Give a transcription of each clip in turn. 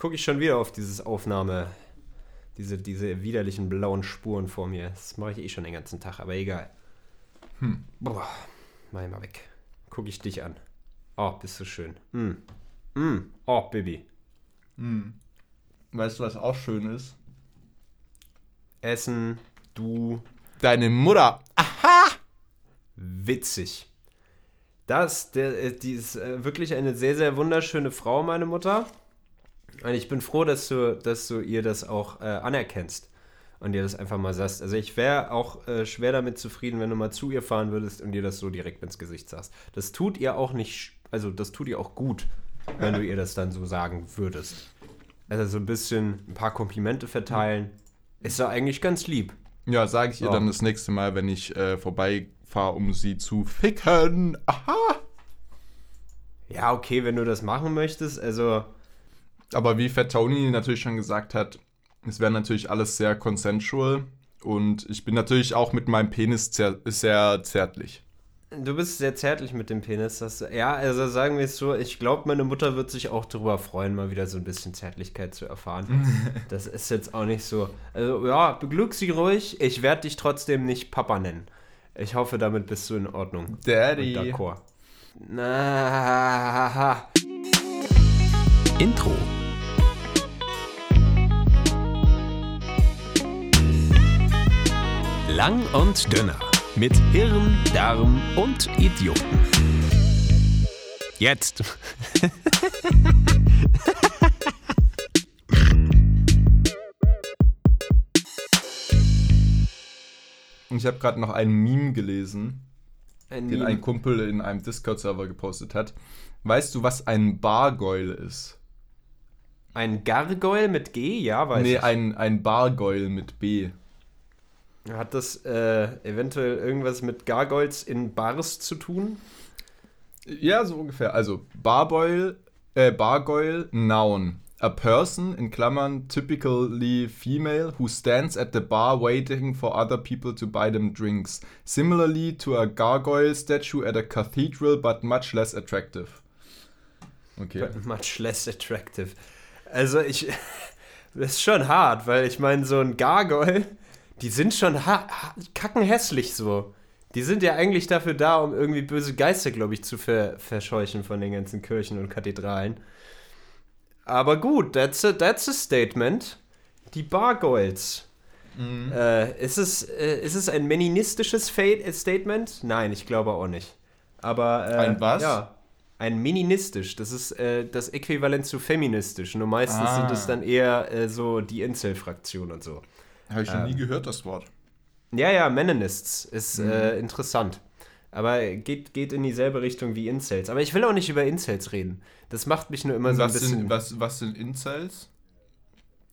gucke ich schon wieder auf dieses Aufnahme, diese, diese widerlichen blauen Spuren vor mir. Das mache ich eh schon den ganzen Tag, aber egal. Hm. Boah, mach ich mal weg. Gucke ich dich an. Oh, bist du schön. Mm. Mm. Oh, Baby. Mm. Weißt du, was auch schön ist? Essen, du. Deine Mutter. Aha! Witzig. Das, der, äh, die ist äh, wirklich eine sehr, sehr wunderschöne Frau, meine Mutter. Und ich bin froh, dass du, dass du ihr das auch äh, anerkennst und dir das einfach mal sagst. Also ich wäre auch äh, schwer damit zufrieden, wenn du mal zu ihr fahren würdest und dir das so direkt ins Gesicht sagst. Das tut ihr auch nicht, also das tut ihr auch gut, wenn du ihr das dann so sagen würdest. Also so ein bisschen ein paar Komplimente verteilen, ist ja eigentlich ganz lieb. Ja, sage ich ihr oh. dann das nächste Mal, wenn ich äh, vorbeifahre, um sie zu ficken. Aha! Ja, okay, wenn du das machen möchtest, also aber wie Fat Tony natürlich schon gesagt hat, es wäre natürlich alles sehr consensual und ich bin natürlich auch mit meinem Penis zer sehr zärtlich. Du bist sehr zärtlich mit dem Penis. Das, ja, also sagen wir es so, ich glaube, meine Mutter wird sich auch darüber freuen, mal wieder so ein bisschen Zärtlichkeit zu erfahren. das ist jetzt auch nicht so. Also ja, beglück sie ruhig. Ich werde dich trotzdem nicht Papa nennen. Ich hoffe, damit bist du in Ordnung. Daddy. D'accord. Na. Intro. Lang und dünner. Mit Hirn, Darm und Idioten. Jetzt. ich habe gerade noch einen Meme gelesen, ein den Meme. ein Kumpel in einem Discord-Server gepostet hat. Weißt du, was ein Bargoyle ist? Ein Gargoyle mit G? Ja, weiß nee, ich. Nee, ein, ein Bargoyle mit B. Hat das äh, eventuell irgendwas mit Gargoyles in Bars zu tun? Ja, so ungefähr. Also Barboil, äh, Bargoyle, Noun. A person, in Klammern, typically female, who stands at the bar waiting for other people to buy them drinks. Similarly to a gargoyle statue at a cathedral, but much less attractive. Okay. But much less attractive. Also ich, das ist schon hart, weil ich meine, so ein Gargoyle die sind schon kackenhässlich so. Die sind ja eigentlich dafür da, um irgendwie böse Geister, glaube ich, zu ver verscheuchen von den ganzen Kirchen und Kathedralen. Aber gut, that's a, that's a statement. Die Bargoyles. Mhm. Äh, ist, es, äh, ist es ein meninistisches äh, Statement? Nein, ich glaube auch nicht. Aber. Äh, ein was? Ja. Ein meninistisch. Das ist äh, das Äquivalent zu feministisch. Nur meistens ah. sind es dann eher äh, so die Incel-Fraktion und so. Habe ich noch ähm, nie gehört, das Wort. Ja, ja, Meninists ist mhm. äh, interessant. Aber geht, geht in dieselbe Richtung wie Incels. Aber ich will auch nicht über Incels reden. Das macht mich nur immer so was ein bisschen. Sind, was, was sind Incels?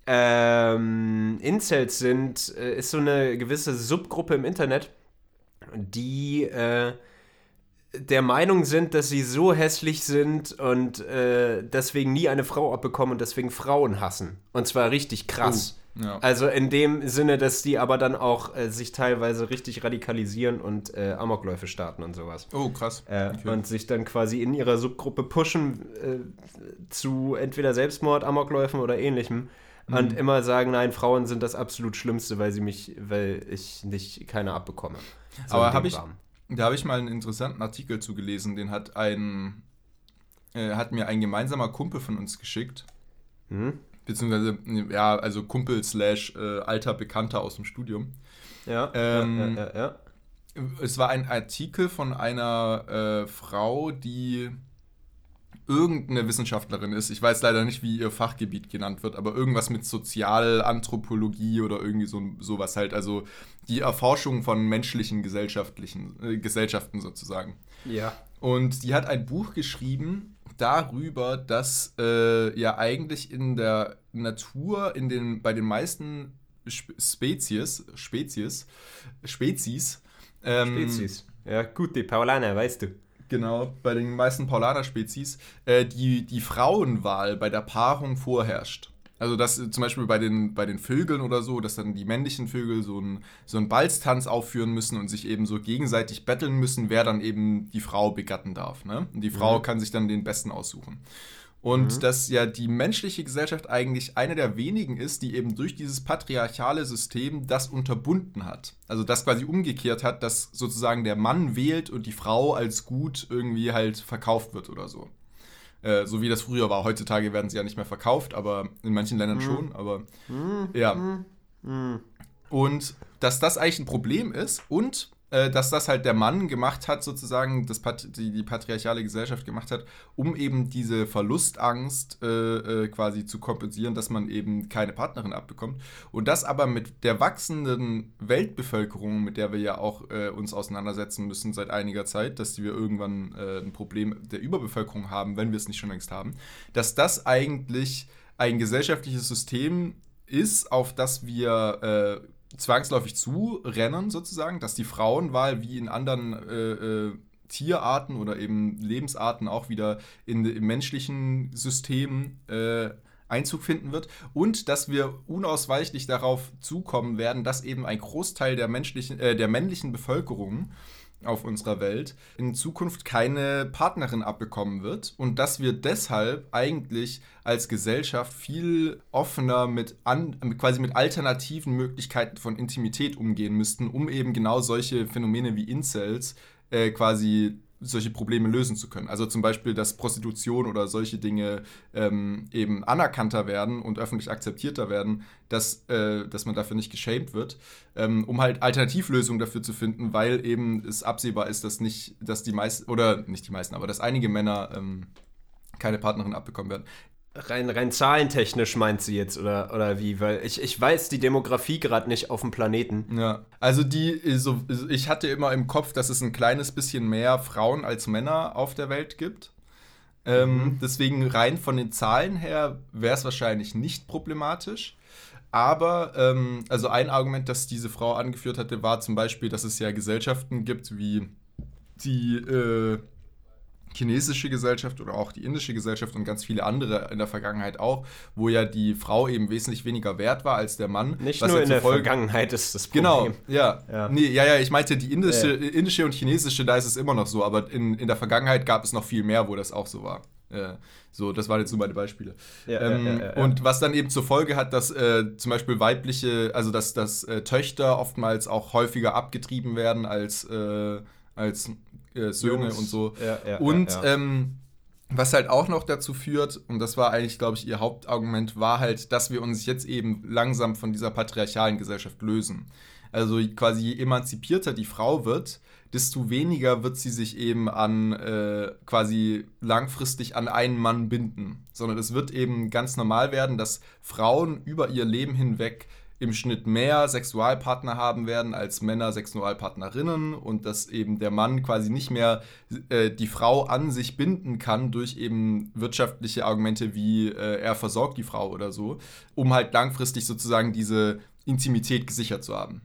Ähm, Incels sind, äh, ist so eine gewisse Subgruppe im Internet, die äh, der Meinung sind, dass sie so hässlich sind und äh, deswegen nie eine Frau abbekommen und deswegen Frauen hassen. Und zwar richtig krass. Uh. Ja. Also in dem Sinne, dass die aber dann auch äh, sich teilweise richtig radikalisieren und äh, Amokläufe starten und sowas. Oh, krass. Äh, okay. Und sich dann quasi in ihrer Subgruppe pushen äh, zu entweder Selbstmord, Amokläufen oder ähnlichem. Mhm. Und immer sagen, nein, Frauen sind das absolut Schlimmste, weil sie mich, weil ich nicht keine abbekomme. So aber habe ich, da habe ich mal einen interessanten Artikel zugelesen, den hat ein, äh, hat mir ein gemeinsamer Kumpel von uns geschickt. Mhm beziehungsweise, ja, also Kumpel slash äh, alter Bekannter aus dem Studium. Ja, ähm, ja, ja, ja, Es war ein Artikel von einer äh, Frau, die irgendeine Wissenschaftlerin ist. Ich weiß leider nicht, wie ihr Fachgebiet genannt wird, aber irgendwas mit Sozialanthropologie oder irgendwie so sowas halt. Also die Erforschung von menschlichen gesellschaftlichen äh, Gesellschaften sozusagen. Ja. Und die hat ein Buch geschrieben, darüber, dass äh, ja eigentlich in der Natur, in den, bei den meisten Spezies, Spezies, Spezies, ähm, Spezies. Ja, gut, die Paulaner, weißt du. Genau, bei den meisten Paulaner-Spezies, äh, die, die Frauenwahl bei der Paarung vorherrscht. Also dass äh, zum Beispiel bei den, bei den Vögeln oder so, dass dann die männlichen Vögel so einen so einen Balztanz aufführen müssen und sich eben so gegenseitig betteln müssen, wer dann eben die Frau begatten darf. Ne? Und die Frau mhm. kann sich dann den Besten aussuchen. Und mhm. dass ja die menschliche Gesellschaft eigentlich eine der wenigen ist, die eben durch dieses patriarchale System das unterbunden hat. Also das quasi umgekehrt hat, dass sozusagen der Mann wählt und die Frau als gut irgendwie halt verkauft wird oder so. Äh, so wie das früher war. Heutzutage werden sie ja nicht mehr verkauft, aber in manchen Ländern mhm. schon. Aber mhm. ja. Mhm. mhm. Und dass das eigentlich ein Problem ist und dass das halt der Mann gemacht hat, sozusagen, das Pat die, die, patriarchale Gesellschaft gemacht hat, um eben diese Verlustangst äh, äh, quasi zu kompensieren, dass man eben keine Partnerin abbekommt. Und das aber mit der wachsenden Weltbevölkerung, mit der wir ja auch äh, uns auseinandersetzen müssen seit einiger Zeit, dass wir irgendwann äh, ein Problem der Überbevölkerung haben, wenn wir es nicht schon längst haben, dass das eigentlich ein gesellschaftliches System ist, auf das wir äh, zwangsläufig zurennen, sozusagen, dass die Frauenwahl wie in anderen äh, äh, Tierarten oder eben Lebensarten auch wieder in, im menschlichen System äh, Einzug finden wird und dass wir unausweichlich darauf zukommen werden, dass eben ein Großteil der menschlichen, äh, der männlichen Bevölkerung auf unserer Welt in Zukunft keine Partnerin abbekommen wird und dass wir deshalb eigentlich als Gesellschaft viel offener mit an, quasi mit alternativen Möglichkeiten von Intimität umgehen müssten, um eben genau solche Phänomene wie Incels äh, quasi solche Probleme lösen zu können. Also zum Beispiel, dass Prostitution oder solche Dinge ähm, eben anerkannter werden und öffentlich akzeptierter werden, dass, äh, dass man dafür nicht geschämt wird, ähm, um halt Alternativlösungen dafür zu finden, weil eben es absehbar ist, dass nicht, dass die meisten, oder nicht die meisten, aber dass einige Männer ähm, keine Partnerin abbekommen werden. Rein, rein zahlentechnisch meint sie jetzt, oder, oder wie? Weil ich, ich weiß die Demografie gerade nicht auf dem Planeten. Ja, also die, so, ich hatte immer im Kopf, dass es ein kleines bisschen mehr Frauen als Männer auf der Welt gibt. Ähm, mhm. Deswegen rein von den Zahlen her wäre es wahrscheinlich nicht problematisch. Aber, ähm, also ein Argument, das diese Frau angeführt hatte, war zum Beispiel, dass es ja Gesellschaften gibt wie die äh, chinesische Gesellschaft oder auch die indische Gesellschaft und ganz viele andere in der Vergangenheit auch, wo ja die Frau eben wesentlich weniger wert war als der Mann. Nicht nur in der Folge Vergangenheit ist das genau, Problem. Genau, ja. Ja, nee, ja, ja ich meinte die indische, äh. indische und chinesische, da ist es immer noch so, aber in, in der Vergangenheit gab es noch viel mehr, wo das auch so war. Äh, so, das waren jetzt so meine Beispiele. Ja, ähm, ja, und was dann eben zur Folge hat, dass äh, zum Beispiel weibliche, also dass, dass äh, Töchter oftmals auch häufiger abgetrieben werden als, äh, als äh, Söhne Jungs. und so. Ja, ja, und ja, ähm, was halt auch noch dazu führt, und das war eigentlich, glaube ich, ihr Hauptargument, war halt, dass wir uns jetzt eben langsam von dieser patriarchalen Gesellschaft lösen. Also quasi je emanzipierter die Frau wird, desto weniger wird sie sich eben an äh, quasi langfristig an einen Mann binden, sondern es wird eben ganz normal werden, dass Frauen über ihr Leben hinweg im Schnitt mehr Sexualpartner haben werden als Männer Sexualpartnerinnen und dass eben der Mann quasi nicht mehr äh, die Frau an sich binden kann durch eben wirtschaftliche Argumente wie äh, er versorgt die Frau oder so, um halt langfristig sozusagen diese Intimität gesichert zu haben.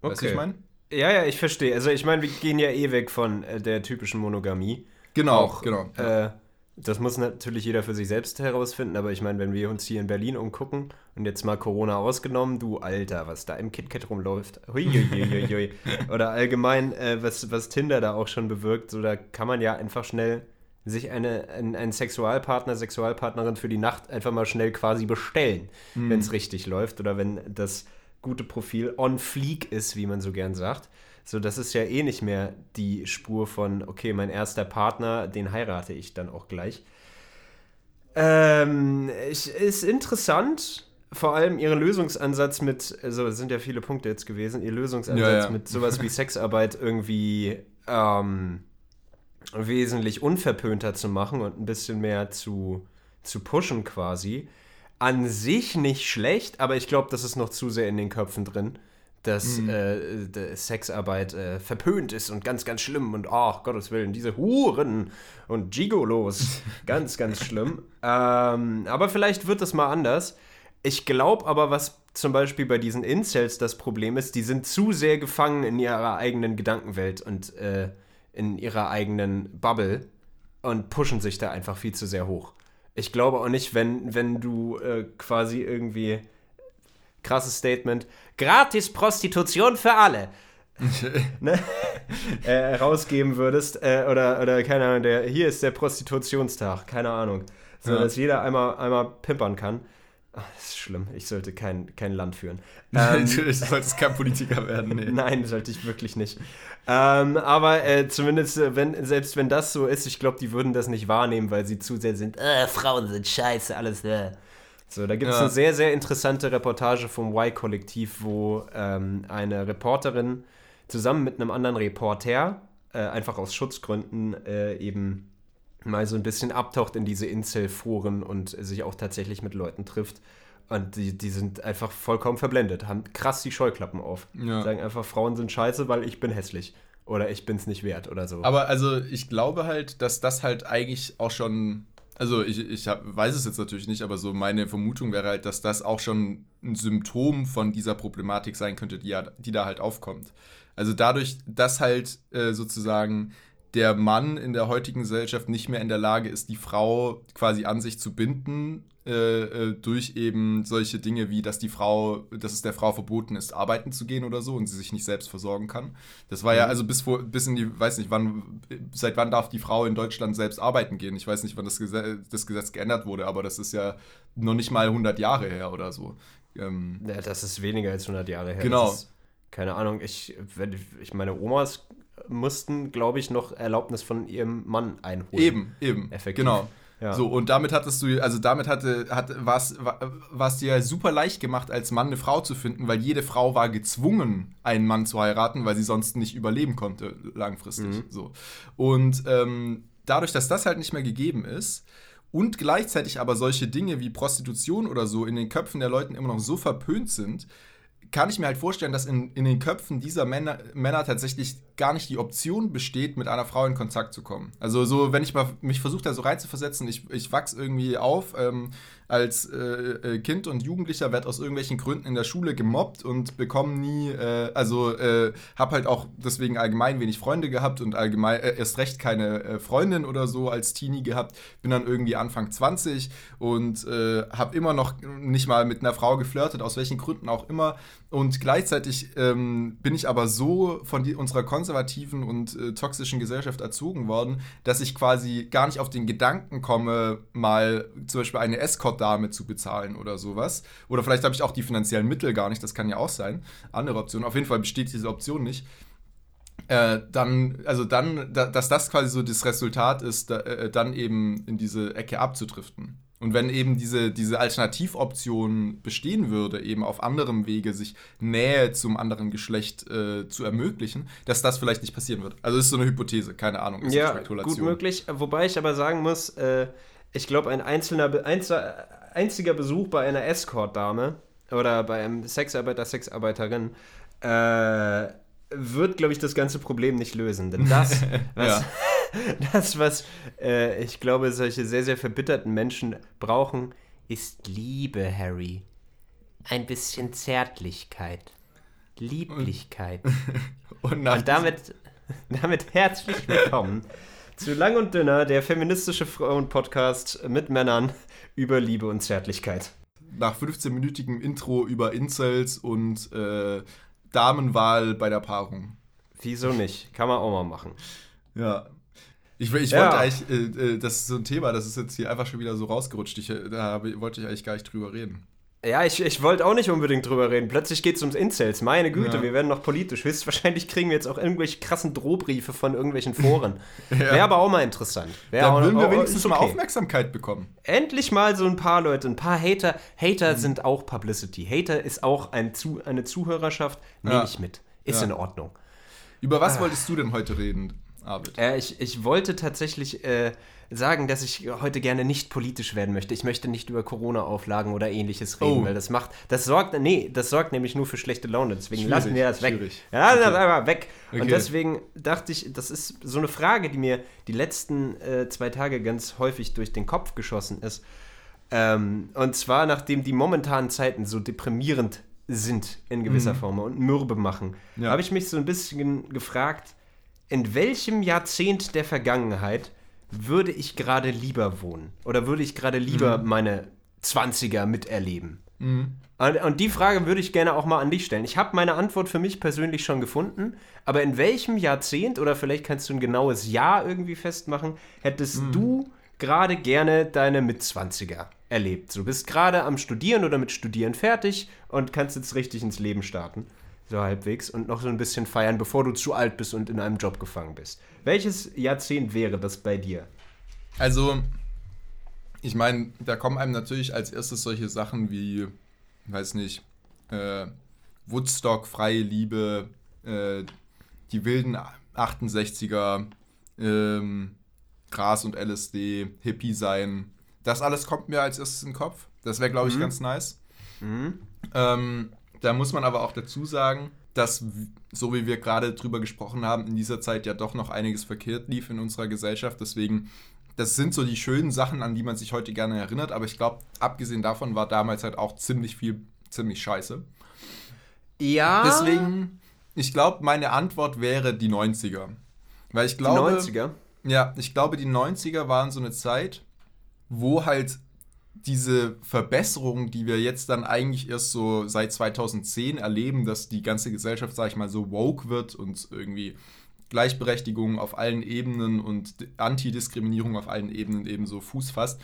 Okay. Weißt du, ich meine? Ja, ja, ich verstehe. Also ich meine, wir gehen ja eh weg von äh, der typischen Monogamie. Genau, Auch, genau. Ja. Das muss natürlich jeder für sich selbst herausfinden, aber ich meine, wenn wir uns hier in Berlin umgucken und jetzt mal Corona ausgenommen, du Alter, was da im KitKat rumläuft, huiuiuiui. oder allgemein, äh, was, was Tinder da auch schon bewirkt, so da kann man ja einfach schnell sich eine, ein, einen Sexualpartner, Sexualpartnerin für die Nacht einfach mal schnell quasi bestellen, mhm. wenn es richtig läuft oder wenn das gute Profil on fleek ist, wie man so gern sagt. So, das ist ja eh nicht mehr die Spur von, okay, mein erster Partner, den heirate ich dann auch gleich. Ähm, ich, ist interessant, vor allem ihr Lösungsansatz mit, also es sind ja viele Punkte jetzt gewesen, ihr Lösungsansatz ja, ja. mit sowas wie Sexarbeit irgendwie ähm, wesentlich unverpönter zu machen und ein bisschen mehr zu, zu pushen quasi. An sich nicht schlecht, aber ich glaube, das ist noch zu sehr in den Köpfen drin dass mhm. äh, Sexarbeit äh, verpönt ist und ganz, ganz schlimm und ach, oh, Gottes Willen, diese Huren und Gigolos, ganz, ganz schlimm. Ähm, aber vielleicht wird das mal anders. Ich glaube aber, was zum Beispiel bei diesen Incels das Problem ist, die sind zu sehr gefangen in ihrer eigenen Gedankenwelt und äh, in ihrer eigenen Bubble und pushen sich da einfach viel zu sehr hoch. Ich glaube auch nicht, wenn, wenn du äh, quasi irgendwie krasses Statement, gratis Prostitution für alle. ne? äh, rausgeben würdest, äh, oder, oder keine Ahnung, der, hier ist der Prostitutionstag, keine Ahnung. so dass jeder einmal, einmal pimpern kann. Ach, das ist schlimm. Ich sollte kein, kein Land führen. Ähm, du solltest kein Politiker werden. Nee. Nein, sollte ich wirklich nicht. Ähm, aber äh, zumindest, äh, wenn, selbst wenn das so ist, ich glaube, die würden das nicht wahrnehmen, weil sie zu sehr sind, äh, Frauen sind scheiße, alles. Äh. So, da gibt es ja. eine sehr, sehr interessante Reportage vom Y-Kollektiv, wo ähm, eine Reporterin zusammen mit einem anderen Reporter, äh, einfach aus Schutzgründen, äh, eben mal so ein bisschen abtaucht in diese Incel-Foren und sich auch tatsächlich mit Leuten trifft. Und die, die sind einfach vollkommen verblendet, haben krass die Scheuklappen auf. Ja. Sagen einfach, Frauen sind scheiße, weil ich bin hässlich. Oder ich bin's nicht wert oder so. Aber also ich glaube halt, dass das halt eigentlich auch schon also ich, ich hab, weiß es jetzt natürlich nicht, aber so meine Vermutung wäre halt, dass das auch schon ein Symptom von dieser Problematik sein könnte, die, ja, die da halt aufkommt. Also dadurch, dass halt äh, sozusagen der Mann in der heutigen Gesellschaft nicht mehr in der Lage ist, die Frau quasi an sich zu binden, äh, äh, durch eben solche Dinge wie, dass die Frau, dass es der Frau verboten ist, arbeiten zu gehen oder so und sie sich nicht selbst versorgen kann. Das war mhm. ja also bis vor, bis in die, weiß nicht, wann, seit wann darf die Frau in Deutschland selbst arbeiten gehen? Ich weiß nicht, wann das Gesetz, das Gesetz geändert wurde, aber das ist ja noch nicht mal 100 Jahre her oder so. Ähm, ja, das ist weniger als 100 Jahre her. Genau. Ist, keine Ahnung, ich, wenn ich meine Omas mussten, glaube ich, noch Erlaubnis von ihrem Mann einholen. Eben, eben. Effektiv. Genau. Ja. So, und damit hattest du, also damit hatte, hat, war es dir super leicht gemacht, als Mann eine Frau zu finden, weil jede Frau war gezwungen, einen Mann zu heiraten, weil sie sonst nicht überleben konnte, langfristig. Mhm. So. Und ähm, dadurch, dass das halt nicht mehr gegeben ist, und gleichzeitig aber solche Dinge wie Prostitution oder so in den Köpfen der Leuten immer noch so verpönt sind, kann ich mir halt vorstellen, dass in, in den Köpfen dieser Männer, Männer tatsächlich gar nicht die Option besteht, mit einer Frau in Kontakt zu kommen. Also so, wenn ich mal mich versuche, da so reinzuversetzen, ich, ich wachse irgendwie auf, ähm, als äh, äh, Kind und Jugendlicher werde aus irgendwelchen Gründen in der Schule gemobbt und bekomme nie, äh, also äh, habe halt auch deswegen allgemein wenig Freunde gehabt und allgemein äh, erst recht keine äh, Freundin oder so als Teenie gehabt. Bin dann irgendwie Anfang 20 und habe immer noch nicht mal mit einer Frau geflirtet, aus welchen Gründen auch immer. Und gleichzeitig ähm, bin ich aber so von die, unserer konservativen und äh, toxischen Gesellschaft erzogen worden, dass ich quasi gar nicht auf den Gedanken komme, mal zum Beispiel eine Escort-Dame zu bezahlen oder sowas. Oder vielleicht habe ich auch die finanziellen Mittel gar nicht, das kann ja auch sein. Andere Option. Auf jeden Fall besteht diese Option nicht. Äh, dann, also dann, da, dass das quasi so das Resultat ist, da, äh, dann eben in diese Ecke abzudriften. Und wenn eben diese, diese Alternativoption bestehen würde, eben auf anderem Wege sich Nähe zum anderen Geschlecht äh, zu ermöglichen, dass das vielleicht nicht passieren wird. Also ist so eine Hypothese, keine Ahnung. Ist ja, gut möglich. Wobei ich aber sagen muss, äh, ich glaube, ein einzelner, einzelner, einziger Besuch bei einer Escort-Dame oder bei einem Sexarbeiter, Sexarbeiterin äh, wird, glaube ich, das ganze Problem nicht lösen. Denn das, was, ja. das, was äh, ich glaube, solche sehr, sehr verbitterten Menschen brauchen, ist Liebe, Harry. Ein bisschen Zärtlichkeit. Lieblichkeit. Und, und damit, damit herzlich willkommen zu Lang und Dünner, der feministische Frauen-Podcast mit Männern über Liebe und Zärtlichkeit. Nach 15-minütigem Intro über Incels und äh, Damenwahl bei der Paarung. Wieso nicht? Kann man auch mal machen. Ja. Ich, ich ja. wollte eigentlich, äh, äh, das ist so ein Thema, das ist jetzt hier einfach schon wieder so rausgerutscht. Ich, äh, da wollte ich eigentlich gar nicht drüber reden. Ja, ich, ich wollte auch nicht unbedingt drüber reden. Plötzlich geht es ums Incels. Meine Güte, ja. wir werden noch politisch. Höchstwahrscheinlich kriegen wir jetzt auch irgendwelche krassen Drohbriefe von irgendwelchen Foren. ja. Wäre aber auch mal interessant. Wär da würden wir wenigstens okay. mal Aufmerksamkeit bekommen. Endlich mal so ein paar Leute, ein paar Hater. Hater mhm. sind auch Publicity. Hater ist auch ein Zu eine Zuhörerschaft. Nehme ja. ich mit. Ist in Ordnung. Über was ah. wolltest du denn heute reden, Arvid? Äh, ich, ich wollte tatsächlich... Äh, sagen, dass ich heute gerne nicht politisch werden möchte. Ich möchte nicht über Corona-Auflagen oder ähnliches reden, oh. weil das macht, das sorgt, nee, das sorgt nämlich nur für schlechte Laune. Deswegen schwierig, lassen wir das weg. Schwierig. Ja, okay. das einfach weg. Okay. Und deswegen dachte ich, das ist so eine Frage, die mir die letzten äh, zwei Tage ganz häufig durch den Kopf geschossen ist. Ähm, und zwar, nachdem die momentanen Zeiten so deprimierend sind in gewisser mhm. Form und mürbe machen, ja. habe ich mich so ein bisschen gefragt, in welchem Jahrzehnt der Vergangenheit würde ich gerade lieber wohnen? Oder würde ich gerade lieber mhm. meine 20er miterleben? Mhm. Und, und, die Frage würde ich gerne auch mal an dich stellen. Ich habe meine Antwort für mich persönlich schon gefunden, aber in welchem Jahrzehnt oder vielleicht kannst du ein genaues Jahr irgendwie festmachen, hättest mhm. du gerade gerne deine Mitzwanziger erlebt. Du bist gerade am Studieren oder mit Studieren fertig und kannst jetzt richtig ins Leben starten. So halbwegs. Und noch so ein bisschen feiern, bevor du zu alt bist und in einem Job gefangen bist. Welches Jahrzehnt wäre das bei dir? Also, ich meine, da kommen einem natürlich als erstes solche Sachen wie, weiß nicht, äh, Woodstock, freie Liebe, äh, die wilden 68er, ähm, Gras und LSD, Hippie sein. Das alles kommt mir als erstes in den Kopf. Das wäre, glaube ich, mhm. ganz nice. Mhm. Ähm, da muss man aber auch dazu sagen, dass, so wie wir gerade drüber gesprochen haben, in dieser Zeit ja doch noch einiges verkehrt lief in unserer Gesellschaft. Deswegen, das sind so die schönen Sachen, an die man sich heute gerne erinnert. Aber ich glaube, abgesehen davon war damals halt auch ziemlich viel, ziemlich scheiße. Ja. Deswegen, ich glaube, meine Antwort wäre die 90er. Weil ich glaube. Die 90er? Ja, ich glaube, die 90er waren so eine Zeit, wo halt diese Verbesserung, die wir jetzt dann eigentlich erst so seit 2010 erleben, dass die ganze Gesellschaft, sag ich mal, so woke wird und irgendwie Gleichberechtigung auf allen Ebenen und Antidiskriminierung auf allen Ebenen eben so Fuß fasst.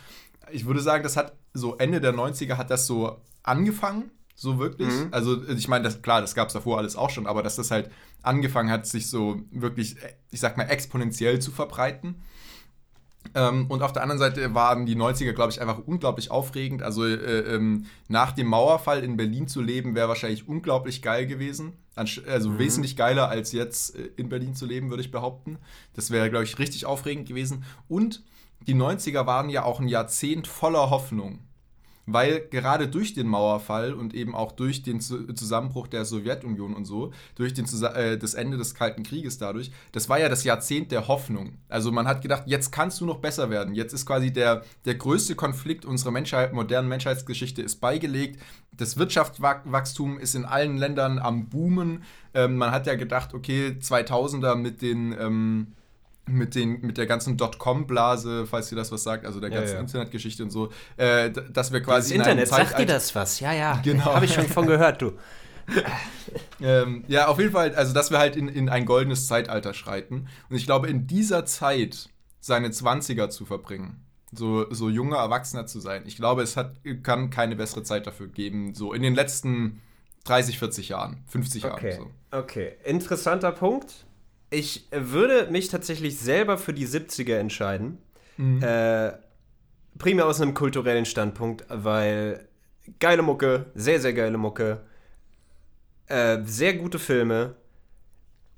Ich würde sagen, das hat so Ende der 90er hat das so angefangen so wirklich. Mhm. Also ich meine, das, klar, das gab es davor alles auch schon, aber dass das halt angefangen hat, sich so wirklich, ich sag mal, exponentiell zu verbreiten. Ähm, und auf der anderen Seite waren die 90er, glaube ich, einfach unglaublich aufregend. Also äh, ähm, nach dem Mauerfall in Berlin zu leben, wäre wahrscheinlich unglaublich geil gewesen. Also mhm. wesentlich geiler als jetzt äh, in Berlin zu leben, würde ich behaupten. Das wäre, glaube ich, richtig aufregend gewesen. Und die 90er waren ja auch ein Jahrzehnt voller Hoffnung weil gerade durch den Mauerfall und eben auch durch den Zusammenbruch der Sowjetunion und so, durch den äh, das Ende des Kalten Krieges dadurch, das war ja das Jahrzehnt der Hoffnung. Also man hat gedacht, jetzt kannst du noch besser werden. Jetzt ist quasi der, der größte Konflikt unserer Menschheit, modernen Menschheitsgeschichte ist beigelegt. Das Wirtschaftswachstum ist in allen Ländern am Boomen. Ähm, man hat ja gedacht, okay, 2000er mit den... Ähm, mit, den, mit der ganzen Dotcom-Blase, falls ihr das was sagt, also der ganzen ja, ja. Internetgeschichte und so, äh, dass wir quasi. Das Internet, sagt dir das was? Ja, ja. Genau. Habe ich schon von gehört, du. ähm, ja, auf jeden Fall, also dass wir halt in, in ein goldenes Zeitalter schreiten. Und ich glaube, in dieser Zeit seine 20er zu verbringen, so, so junger Erwachsener zu sein, ich glaube, es hat, kann keine bessere Zeit dafür geben, so in den letzten 30, 40 Jahren, 50 okay. Jahren. So. Okay, interessanter Punkt ich würde mich tatsächlich selber für die 70er entscheiden. Mhm. Äh, primär aus einem kulturellen Standpunkt, weil geile Mucke, sehr, sehr geile Mucke, äh, sehr gute Filme,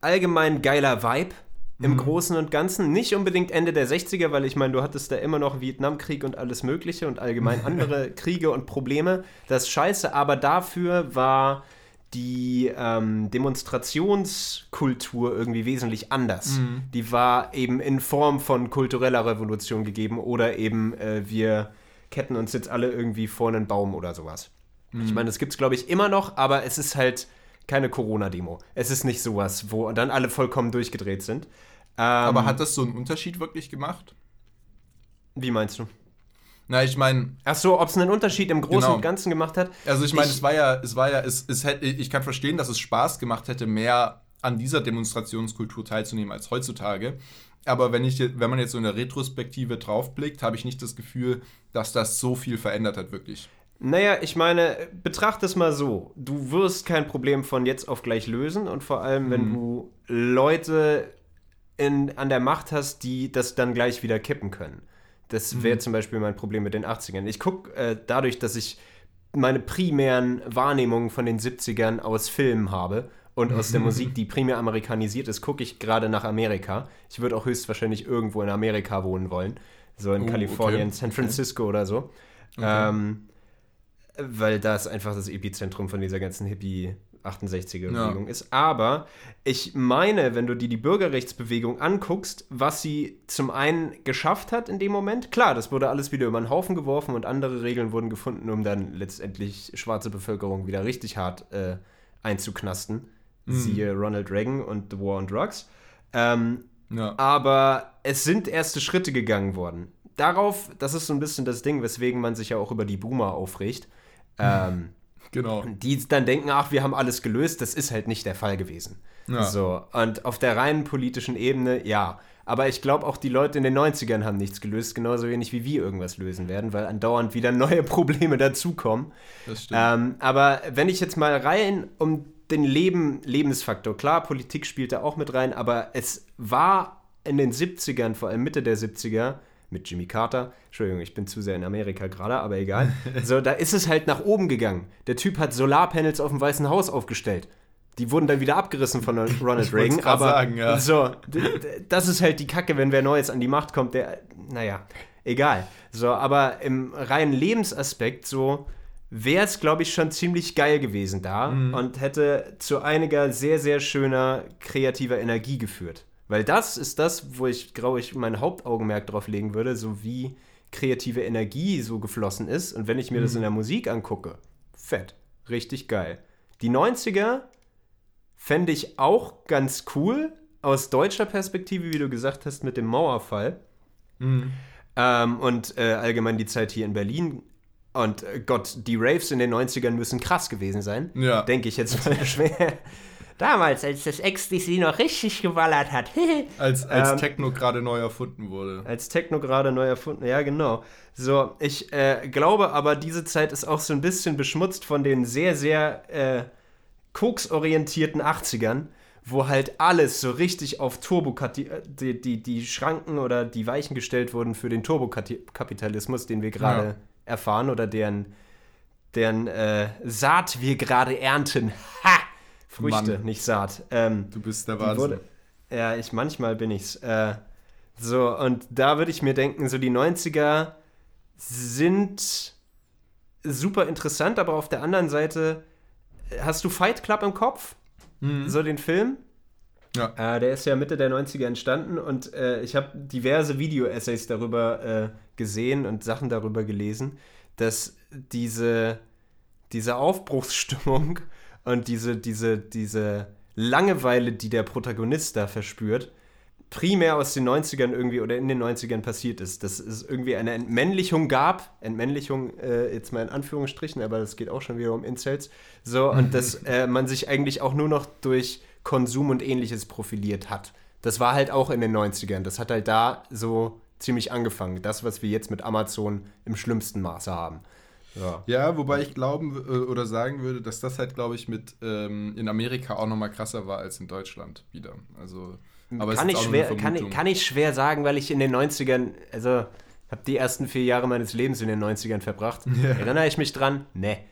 allgemein geiler Vibe im mhm. Großen und Ganzen. Nicht unbedingt Ende der 60er, weil ich meine, du hattest da immer noch Vietnamkrieg und alles Mögliche und allgemein andere Kriege und Probleme. Das ist scheiße, aber dafür war die ähm, Demonstrationskultur irgendwie wesentlich anders. Mhm. Die war eben in Form von kultureller Revolution gegeben oder eben äh, wir ketten uns jetzt alle irgendwie vor einen Baum oder sowas. Mhm. Ich meine, das gibt es, glaube ich, immer noch, aber es ist halt keine Corona-Demo. Es ist nicht sowas, wo dann alle vollkommen durchgedreht sind. Ähm, aber hat das so einen Unterschied wirklich gemacht? Wie meinst du? Na, ich meine. Ach so, ob es einen Unterschied im Großen genau. und Ganzen gemacht hat? Also ich meine, es war ja, es war ja, es, es hätte, ich kann verstehen, dass es Spaß gemacht hätte, mehr an dieser Demonstrationskultur teilzunehmen als heutzutage. Aber wenn, ich, wenn man jetzt so in der Retrospektive draufblickt, habe ich nicht das Gefühl, dass das so viel verändert hat, wirklich. Naja, ich meine, betrachte es mal so. Du wirst kein Problem von jetzt auf gleich lösen und vor allem, wenn mhm. du Leute in, an der Macht hast, die das dann gleich wieder kippen können. Das wäre mhm. zum Beispiel mein Problem mit den 80ern. Ich gucke äh, dadurch, dass ich meine primären Wahrnehmungen von den 70ern aus Filmen habe und aus der Musik, die primär amerikanisiert ist, gucke ich gerade nach Amerika. Ich würde auch höchstwahrscheinlich irgendwo in Amerika wohnen wollen. So in oh, Kalifornien, okay. San Francisco okay. oder so. Okay. Ähm, weil da ist einfach das Epizentrum von dieser ganzen Hippie- 68er-Bewegung ja. ist. Aber ich meine, wenn du dir die Bürgerrechtsbewegung anguckst, was sie zum einen geschafft hat in dem Moment, klar, das wurde alles wieder über den Haufen geworfen und andere Regeln wurden gefunden, um dann letztendlich schwarze Bevölkerung wieder richtig hart äh, einzuknasten. Mhm. Siehe Ronald Reagan und The War on Drugs. Ähm, ja. Aber es sind erste Schritte gegangen worden. Darauf, das ist so ein bisschen das Ding, weswegen man sich ja auch über die Boomer aufregt. Mhm. Ähm, Genau. Die dann denken, ach, wir haben alles gelöst. Das ist halt nicht der Fall gewesen. Ja. So. Und auf der reinen politischen Ebene, ja. Aber ich glaube, auch die Leute in den 90ern haben nichts gelöst, genauso wenig wie wir irgendwas lösen werden, weil andauernd wieder neue Probleme dazukommen. Das stimmt. Ähm, aber wenn ich jetzt mal rein um den Leben, Lebensfaktor, klar, Politik spielt da auch mit rein, aber es war in den 70ern, vor allem Mitte der 70er, mit Jimmy Carter. Entschuldigung, ich bin zu sehr in Amerika gerade, aber egal. So, da ist es halt nach oben gegangen. Der Typ hat Solarpanels auf dem Weißen Haus aufgestellt. Die wurden dann wieder abgerissen von Ronald Reagan. aber sagen, ja. so, das ist halt die Kacke, wenn wer Neues an die Macht kommt, der, naja, egal. So, aber im reinen Lebensaspekt so wäre es, glaube ich, schon ziemlich geil gewesen da mhm. und hätte zu einiger sehr, sehr schöner kreativer Energie geführt. Weil das ist das, wo ich, glaube ich, mein Hauptaugenmerk drauf legen würde, so wie kreative Energie so geflossen ist. Und wenn ich mir mhm. das in der Musik angucke, fett, richtig geil. Die 90er fände ich auch ganz cool aus deutscher Perspektive, wie du gesagt hast, mit dem Mauerfall. Mhm. Ähm, und äh, allgemein die Zeit hier in Berlin. Und äh, Gott, die Raves in den 90ern müssen krass gewesen sein. Ja. Denke ich jetzt mal schwer. Damals, als das Ecstasy noch richtig geballert hat. als als ähm, Techno gerade neu erfunden wurde. Als Techno gerade neu erfunden, ja genau. So, ich äh, glaube aber, diese Zeit ist auch so ein bisschen beschmutzt von den sehr, sehr äh, koksorientierten 80ern, wo halt alles so richtig auf Turbo die, die, die Schranken oder die Weichen gestellt wurden für den Turbokapitalismus, den wir gerade ja. erfahren oder deren, deren äh, Saat wir gerade ernten. Ha! Früchte, Mann. nicht Saat. Ähm, du bist der Wahnsinn. Wurde, ja, ich manchmal bin ich's. Äh, so, und da würde ich mir denken, so die 90er sind super interessant, aber auf der anderen Seite hast du Fight Club im Kopf? Mhm. So den Film? Ja. Äh, der ist ja Mitte der 90er entstanden und äh, ich habe diverse Video-Essays darüber äh, gesehen und Sachen darüber gelesen, dass diese, diese Aufbruchsstimmung und diese, diese, diese Langeweile, die der Protagonist da verspürt, primär aus den 90ern irgendwie oder in den 90ern passiert ist. Dass es irgendwie eine Entmännlichung gab. Entmännlichung äh, jetzt mal in Anführungsstrichen, aber das geht auch schon wieder um Incels. So, und dass äh, man sich eigentlich auch nur noch durch Konsum und ähnliches profiliert hat. Das war halt auch in den 90ern. Das hat halt da so ziemlich angefangen. Das, was wir jetzt mit Amazon im schlimmsten Maße haben. Ja. ja, wobei ich glauben äh, oder sagen würde, dass das halt, glaube ich, mit ähm, in Amerika auch nochmal krasser war als in Deutschland wieder. Also, aber kann, ich schwer, kann, ich, kann ich schwer sagen, weil ich in den 90ern, also habe die ersten vier Jahre meines Lebens in den 90ern verbracht. Ja. Erinnere ich mich dran? Nee.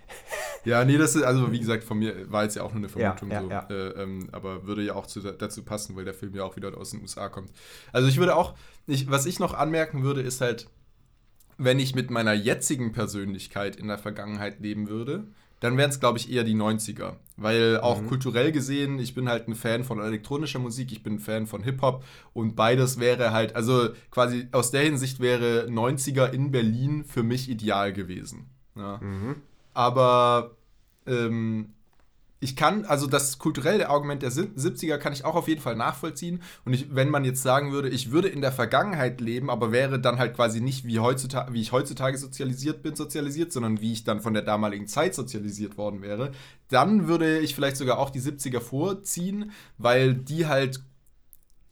Ja, nee, das ist, also wie gesagt, von mir war jetzt ja auch nur eine Vermutung ja, ja, so. Äh, ähm, aber würde ja auch zu, dazu passen, weil der Film ja auch wieder aus den USA kommt. Also ich würde auch, ich, was ich noch anmerken würde, ist halt, wenn ich mit meiner jetzigen Persönlichkeit in der Vergangenheit leben würde, dann wären es, glaube ich, eher die 90er. Weil auch mhm. kulturell gesehen, ich bin halt ein Fan von elektronischer Musik, ich bin ein Fan von Hip-Hop und beides wäre halt, also quasi aus der Hinsicht wäre 90er in Berlin für mich ideal gewesen. Ja. Mhm. Aber ähm, ich kann, also das kulturelle Argument der 70er kann ich auch auf jeden Fall nachvollziehen. Und ich, wenn man jetzt sagen würde, ich würde in der Vergangenheit leben, aber wäre dann halt quasi nicht wie, heutzutage, wie ich heutzutage sozialisiert bin, sozialisiert, sondern wie ich dann von der damaligen Zeit sozialisiert worden wäre, dann würde ich vielleicht sogar auch die 70er vorziehen, weil die halt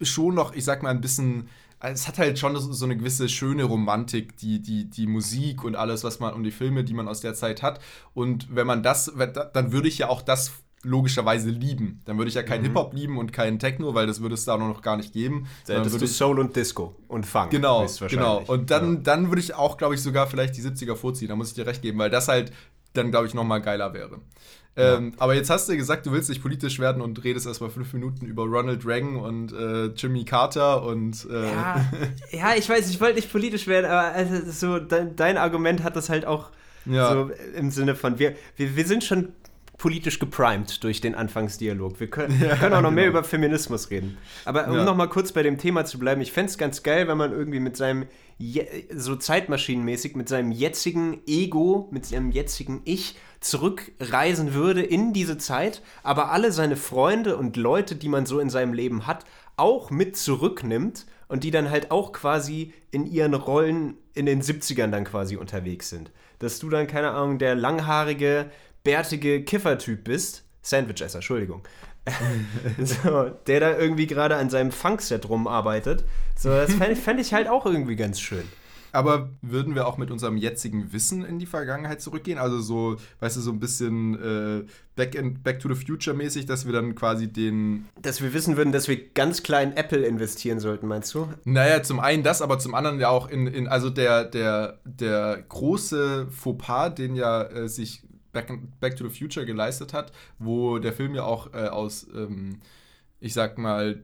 schon noch, ich sag mal, ein bisschen es hat halt schon so eine gewisse schöne Romantik, die, die, die Musik und alles, was man und die Filme, die man aus der Zeit hat. Und wenn man das, dann würde ich ja auch das logischerweise lieben. Dann würde ich ja keinen mhm. Hip-Hop lieben und keinen Techno, weil das würde es da noch gar nicht geben. Dann hättest du Soul und Disco und Funk. Genau, genau. Und dann, ja. dann würde ich auch, glaube ich, sogar vielleicht die 70er vorziehen. Da muss ich dir recht geben, weil das halt dann, glaube ich, nochmal geiler wäre. Ähm, ja. Aber jetzt hast du gesagt, du willst nicht politisch werden und redest erstmal fünf Minuten über Ronald Reagan und äh, Jimmy Carter und. Äh ja, ja, ich weiß, ich wollte nicht politisch werden, aber also so dein, dein, Argument hat das halt auch ja. so im Sinne von, wir, wir, wir sind schon politisch geprimed durch den Anfangsdialog. Wir können, ja, können auch noch genau. mehr über Feminismus reden. Aber um ja. noch mal kurz bei dem Thema zu bleiben, ich fände es ganz geil, wenn man irgendwie mit seinem, so zeitmaschinenmäßig, mit seinem jetzigen Ego, mit seinem jetzigen Ich zurückreisen würde in diese Zeit, aber alle seine Freunde und Leute, die man so in seinem Leben hat, auch mit zurücknimmt und die dann halt auch quasi in ihren Rollen in den 70ern dann quasi unterwegs sind. Dass du dann, keine Ahnung, der langhaarige, bärtige Kiffertyp bist, Sandwichesser, Entschuldigung, so, der da irgendwie gerade an seinem Funkset rumarbeitet. So, das fände fänd ich halt auch irgendwie ganz schön. Aber würden wir auch mit unserem jetzigen Wissen in die Vergangenheit zurückgehen? Also so, weißt du, so ein bisschen äh, Back, in, Back to the Future mäßig, dass wir dann quasi den... Dass wir wissen würden, dass wir ganz klar in Apple investieren sollten, meinst du? Naja, zum einen das, aber zum anderen ja auch in, in also der, der, der große Fauxpas, den ja äh, sich Back, Back to the Future geleistet hat, wo der Film ja auch äh, aus, ähm, ich sag mal,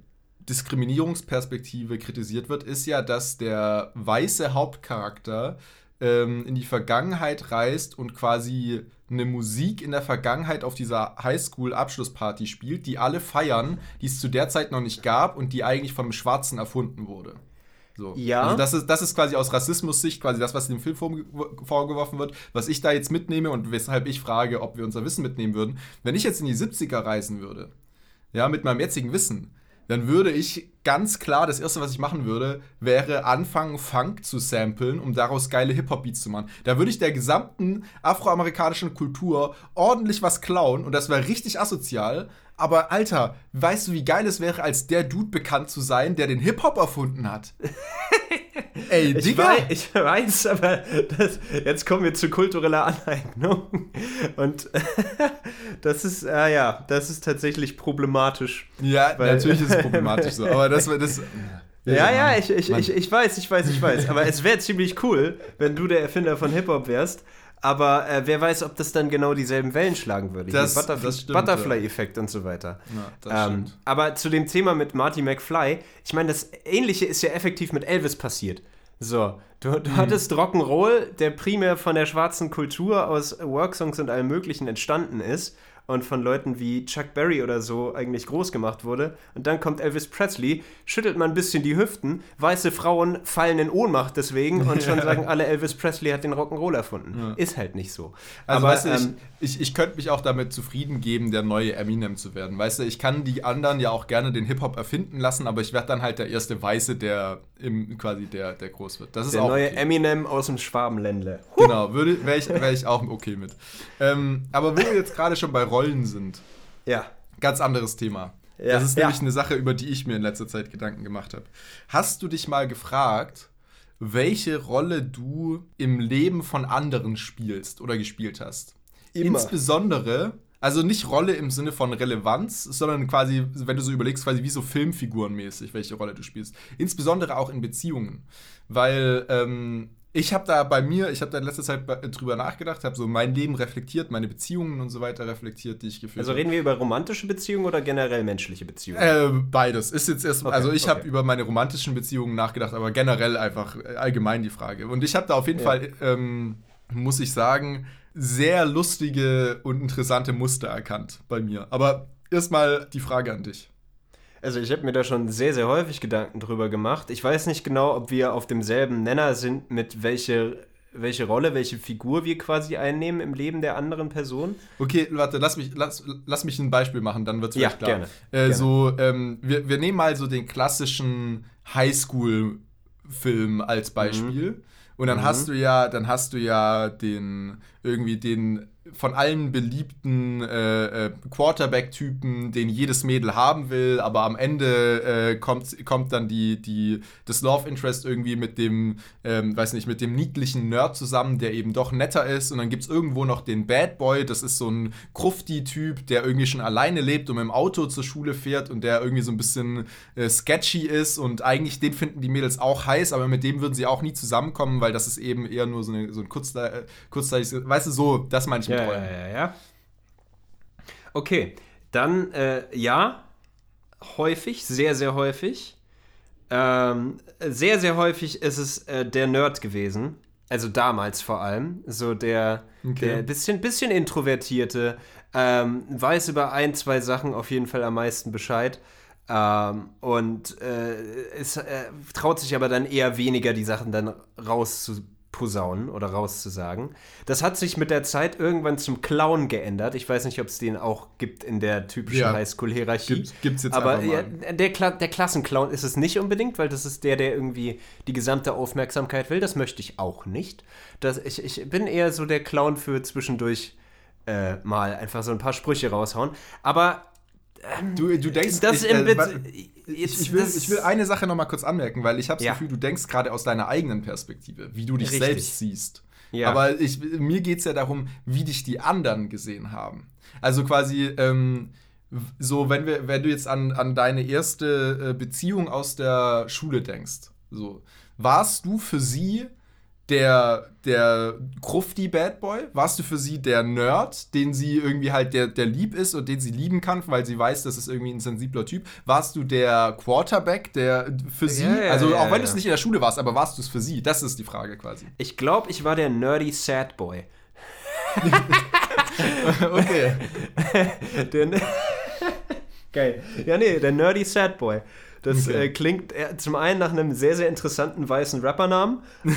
Diskriminierungsperspektive kritisiert wird, ist ja, dass der weiße Hauptcharakter ähm, in die Vergangenheit reist und quasi eine Musik in der Vergangenheit auf dieser Highschool-Abschlussparty spielt, die alle feiern, die es zu der Zeit noch nicht gab und die eigentlich vom Schwarzen erfunden wurde. So. Ja. Also das ist, das ist quasi aus Rassismus-Sicht quasi das, was dem Film vorgeworfen wird, was ich da jetzt mitnehme und weshalb ich frage, ob wir unser Wissen mitnehmen würden. Wenn ich jetzt in die 70er reisen würde, ja, mit meinem jetzigen Wissen, dann würde ich ganz klar, das erste, was ich machen würde, wäre anfangen, Funk zu samplen, um daraus geile Hip-Hop-Beats zu machen. Da würde ich der gesamten afroamerikanischen Kultur ordentlich was klauen und das wäre richtig asozial. Aber Alter, weißt du, wie geil es wäre, als der Dude bekannt zu sein, der den Hip-Hop erfunden hat? Ey, ich Digga. Weiß, ich weiß, aber das, jetzt kommen wir zu kultureller Aneignung. Und das ist, äh, ja, das ist tatsächlich problematisch. Ja, natürlich ist es problematisch so, aber das, das ja, ja, ja ich, ich, ich, ich weiß, ich weiß, ich weiß. Aber es wäre ziemlich cool, wenn du der Erfinder von Hip-Hop wärst. Aber äh, wer weiß, ob das dann genau dieselben Wellen schlagen würde. Das, Butterf Butterfly-Effekt ja. und so weiter. Ja, ähm, aber zu dem Thema mit Marty McFly, ich meine, das Ähnliche ist ja effektiv mit Elvis passiert. So, du, du mhm. hattest Rock'n'Roll, der primär von der schwarzen Kultur aus Worksongs und allem Möglichen entstanden ist und von Leuten wie Chuck Berry oder so eigentlich groß gemacht wurde. Und dann kommt Elvis Presley, schüttelt man ein bisschen die Hüften, weiße Frauen fallen in Ohnmacht deswegen und schon sagen alle, Elvis Presley hat den Rock'n'Roll erfunden. Ja. Ist halt nicht so. Also, Aber, weißt du, ähm, ich, ich, ich könnte mich auch damit zufrieden geben, der neue Eminem zu werden. Weißt du, ich kann die anderen ja auch gerne den Hip-Hop erfinden lassen, aber ich werde dann halt der erste Weiße, der im, quasi der, der groß wird. Das ist der auch neue okay. Eminem aus dem Schwabenländle. Genau, wäre ich, wär ich auch okay mit. Ähm, aber wenn wir jetzt gerade schon bei Rollen sind. Ja. Ganz anderes Thema. Ja. Das ist nämlich ja. eine Sache, über die ich mir in letzter Zeit Gedanken gemacht habe. Hast du dich mal gefragt, welche Rolle du im Leben von anderen spielst oder gespielt hast? Immer. Insbesondere, also nicht Rolle im Sinne von Relevanz, sondern quasi, wenn du so überlegst, quasi wie so Filmfigurenmäßig, welche Rolle du spielst. Insbesondere auch in Beziehungen. Weil ähm, ich habe da bei mir, ich habe da in letzter Zeit drüber nachgedacht, habe so mein Leben reflektiert, meine Beziehungen und so weiter reflektiert, die ich geführt habe. Also reden wir über romantische Beziehungen oder generell menschliche Beziehungen? Äh, beides. Ist jetzt erst, okay, also ich okay. habe über meine romantischen Beziehungen nachgedacht, aber generell einfach äh, allgemein die Frage. Und ich habe da auf jeden ja. Fall, ähm, muss ich sagen, sehr lustige und interessante Muster erkannt bei mir. Aber erstmal die Frage an dich. Also ich habe mir da schon sehr, sehr häufig Gedanken drüber gemacht. Ich weiß nicht genau, ob wir auf demselben Nenner sind, mit welche, welche Rolle, welche Figur wir quasi einnehmen im Leben der anderen Person. Okay, warte, lass mich, lass, lass mich ein Beispiel machen, dann wird es ja, klar. Gerne, äh, gerne. So, ähm, wir, wir nehmen mal so den klassischen Highschool-Film als Beispiel. Mhm. Und dann mhm. hast du ja, dann hast du ja den irgendwie den von allen beliebten äh, äh, Quarterback-Typen, den jedes Mädel haben will, aber am Ende äh, kommt, kommt dann die, die, das Love Interest irgendwie mit dem, ähm, weiß nicht, mit dem niedlichen Nerd zusammen, der eben doch netter ist. Und dann gibt es irgendwo noch den Bad Boy, das ist so ein Krufti-Typ, der irgendwie schon alleine lebt und mit dem Auto zur Schule fährt und der irgendwie so ein bisschen äh, sketchy ist und eigentlich den finden die Mädels auch heiß, aber mit dem würden sie auch nie zusammenkommen, weil das ist eben eher nur so, eine, so ein kurzzeitig, kurzzeitig weißt du, so, das meine ich mit Rollen. Ja, ja, ja. Okay, dann äh, ja, häufig, sehr, sehr häufig. Ähm, sehr, sehr häufig ist es äh, der Nerd gewesen. Also damals vor allem. So der, okay. der bisschen, bisschen introvertierte, ähm, weiß über ein, zwei Sachen auf jeden Fall am meisten Bescheid. Ähm, und äh, es äh, traut sich aber dann eher weniger, die Sachen dann rauszubringen rausposaunen oder rauszusagen. Das hat sich mit der Zeit irgendwann zum Clown geändert. Ich weiß nicht, ob es den auch gibt in der typischen ja, Highschool-Hierarchie. Gibt es jetzt Aber ja, der, Kla der Klassenclown ist es nicht unbedingt, weil das ist der, der irgendwie die gesamte Aufmerksamkeit will. Das möchte ich auch nicht. Das, ich, ich bin eher so der Clown für zwischendurch äh, mal einfach so ein paar Sprüche raushauen. Aber du, du denkst, das ich, äh, ich, ich, will, ich will eine Sache noch mal kurz anmerken, weil ich habe das ja. Gefühl, du denkst gerade aus deiner eigenen Perspektive, wie du dich Richtig. selbst siehst. Ja. Aber ich, mir geht es ja darum, wie dich die anderen gesehen haben. Also quasi, ähm, so, wenn, wir, wenn du jetzt an, an deine erste äh, Beziehung aus der Schule denkst, so, warst du für sie der, der Krufti Bad Boy? Warst du für sie der Nerd, den sie irgendwie halt, der, der lieb ist und den sie lieben kann, weil sie weiß, das ist irgendwie ein sensibler Typ? Warst du der Quarterback, der für sie, ja, also ja, auch wenn du es nicht in der Schule warst, aber warst du es für sie? Das ist die Frage quasi. Ich glaube, ich war der nerdy Sad Boy. okay. der, Geil. Ja, nee, der nerdy Sad Boy. Das okay. äh, klingt äh, zum einen nach einem sehr, sehr interessanten weißen Rappernamen.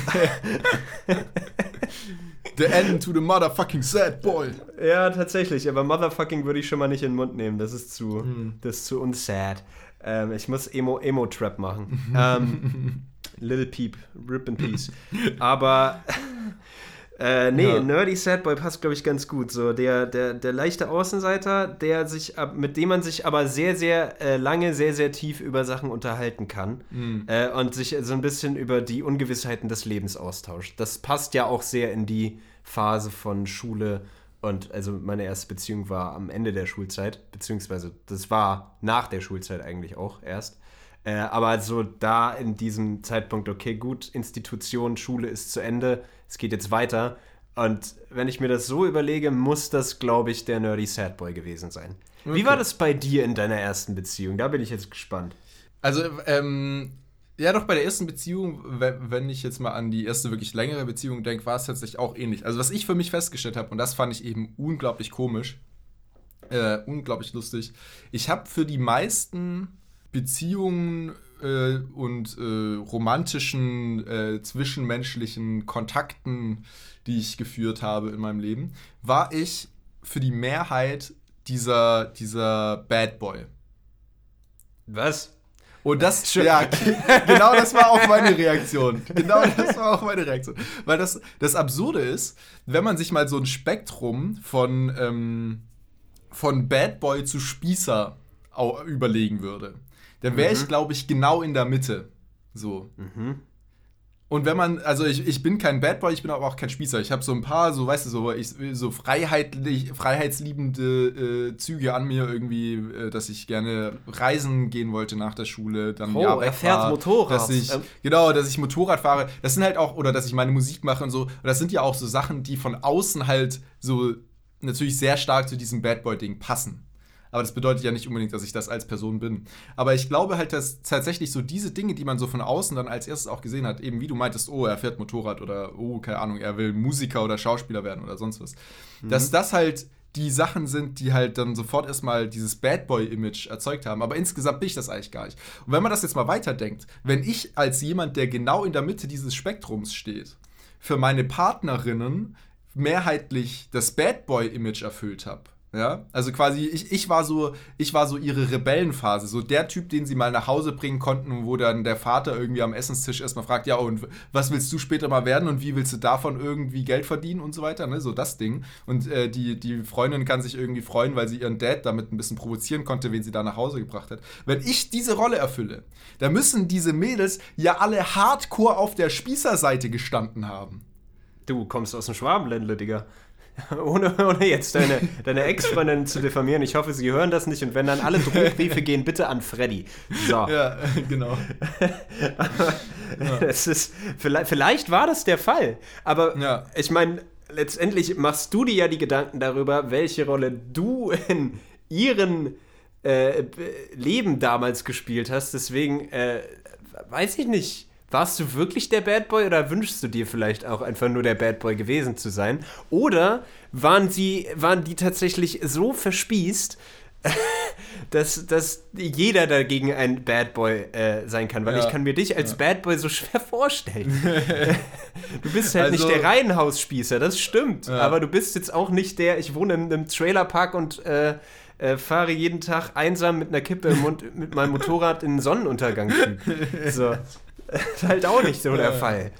The end to the motherfucking sad boy. Ja, tatsächlich, aber motherfucking würde ich schon mal nicht in den Mund nehmen. Das ist zu, hm. das ist zu unsad. Ähm, ich muss Emo, Emo-Trap machen. ähm, Little Peep, Rip in Peace. Aber äh, nee, ja. Nerdy Sadboy passt, glaube ich, ganz gut. So, der, der, der leichte Außenseiter, der sich, mit dem man sich aber sehr, sehr äh, lange, sehr, sehr tief über Sachen unterhalten kann mhm. äh, und sich so ein bisschen über die Ungewissheiten des Lebens austauscht. Das passt ja auch sehr in die Phase von Schule und also meine erste Beziehung war am Ende der Schulzeit, beziehungsweise das war nach der Schulzeit eigentlich auch erst. Äh, aber so da in diesem Zeitpunkt, okay, gut, Institution, Schule ist zu Ende, es geht jetzt weiter. Und wenn ich mir das so überlege, muss das, glaube ich, der Nerdy Sad Boy gewesen sein. Okay. Wie war das bei dir in deiner ersten Beziehung? Da bin ich jetzt gespannt. Also, ähm, ja, doch bei der ersten Beziehung, wenn ich jetzt mal an die erste wirklich längere Beziehung denke, war es tatsächlich auch ähnlich. Also, was ich für mich festgestellt habe, und das fand ich eben unglaublich komisch, äh, unglaublich lustig, ich habe für die meisten Beziehungen äh, und äh, romantischen äh, zwischenmenschlichen Kontakten, die ich geführt habe in meinem Leben, war ich für die Mehrheit dieser, dieser Bad Boy. Was? Und das, ja, genau das war auch meine Reaktion. Genau das war auch meine Reaktion. Weil das, das Absurde ist, wenn man sich mal so ein Spektrum von, ähm, von Bad Boy zu Spießer überlegen würde dann wäre mhm. ich, glaube ich, genau in der Mitte. So. Mhm. Und wenn man, also ich, ich bin kein Bad Boy, ich bin aber auch kein Spießer. Ich habe so ein paar, so weißt du, so, ich, so freiheitlich, freiheitsliebende äh, Züge an mir irgendwie, äh, dass ich gerne reisen gehen wollte nach der Schule. Dann oh, ja, er fährt Motorrad. Dass ich, ähm. Genau, dass ich Motorrad fahre. Das sind halt auch, oder dass ich meine Musik mache und so. Und das sind ja auch so Sachen, die von außen halt so natürlich sehr stark zu diesem Bad Boy-Ding passen. Aber das bedeutet ja nicht unbedingt, dass ich das als Person bin. Aber ich glaube halt, dass tatsächlich so diese Dinge, die man so von außen dann als erstes auch gesehen hat, eben wie du meintest, oh, er fährt Motorrad oder oh, keine Ahnung, er will Musiker oder Schauspieler werden oder sonst was. Mhm. Dass das halt die Sachen sind, die halt dann sofort erstmal dieses Bad Boy-Image erzeugt haben. Aber insgesamt bin ich das eigentlich gar nicht. Und wenn man das jetzt mal weiterdenkt, wenn ich als jemand, der genau in der Mitte dieses Spektrums steht, für meine Partnerinnen mehrheitlich das Bad Boy-Image erfüllt habe, ja, also quasi, ich, ich, war so, ich war so ihre Rebellenphase, so der Typ, den sie mal nach Hause bringen konnten, wo dann der Vater irgendwie am Essenstisch erstmal fragt, ja, und was willst du später mal werden und wie willst du davon irgendwie Geld verdienen und so weiter, ne, so das Ding. Und äh, die, die Freundin kann sich irgendwie freuen, weil sie ihren Dad damit ein bisschen provozieren konnte, wen sie da nach Hause gebracht hat. Wenn ich diese Rolle erfülle, da müssen diese Mädels ja alle hardcore auf der Spießerseite gestanden haben. Du kommst aus dem Schwabenländle, Digga. ohne, ohne jetzt deine, deine Ex-Freundin zu diffamieren. Ich hoffe, sie hören das nicht. Und wenn dann alle Drohbriefe gehen, bitte an Freddy. So. Ja, genau. Das ist, vielleicht, vielleicht war das der Fall. Aber ja. ich meine, letztendlich machst du dir ja die Gedanken darüber, welche Rolle du in ihren äh, Leben damals gespielt hast. Deswegen äh, weiß ich nicht warst du wirklich der Bad Boy oder wünschst du dir vielleicht auch einfach nur der Bad Boy gewesen zu sein? Oder waren, sie, waren die tatsächlich so verspießt, dass, dass jeder dagegen ein Bad Boy äh, sein kann, weil ja. ich kann mir dich als ja. Bad Boy so schwer vorstellen. du bist halt also, nicht der Reihenhausspießer, das stimmt, ja. aber du bist jetzt auch nicht der, ich wohne in einem Trailerpark und äh, äh, fahre jeden Tag einsam mit einer Kippe im Mund mit meinem Motorrad in den Sonnenuntergang. So. halt auch nicht so der Fall.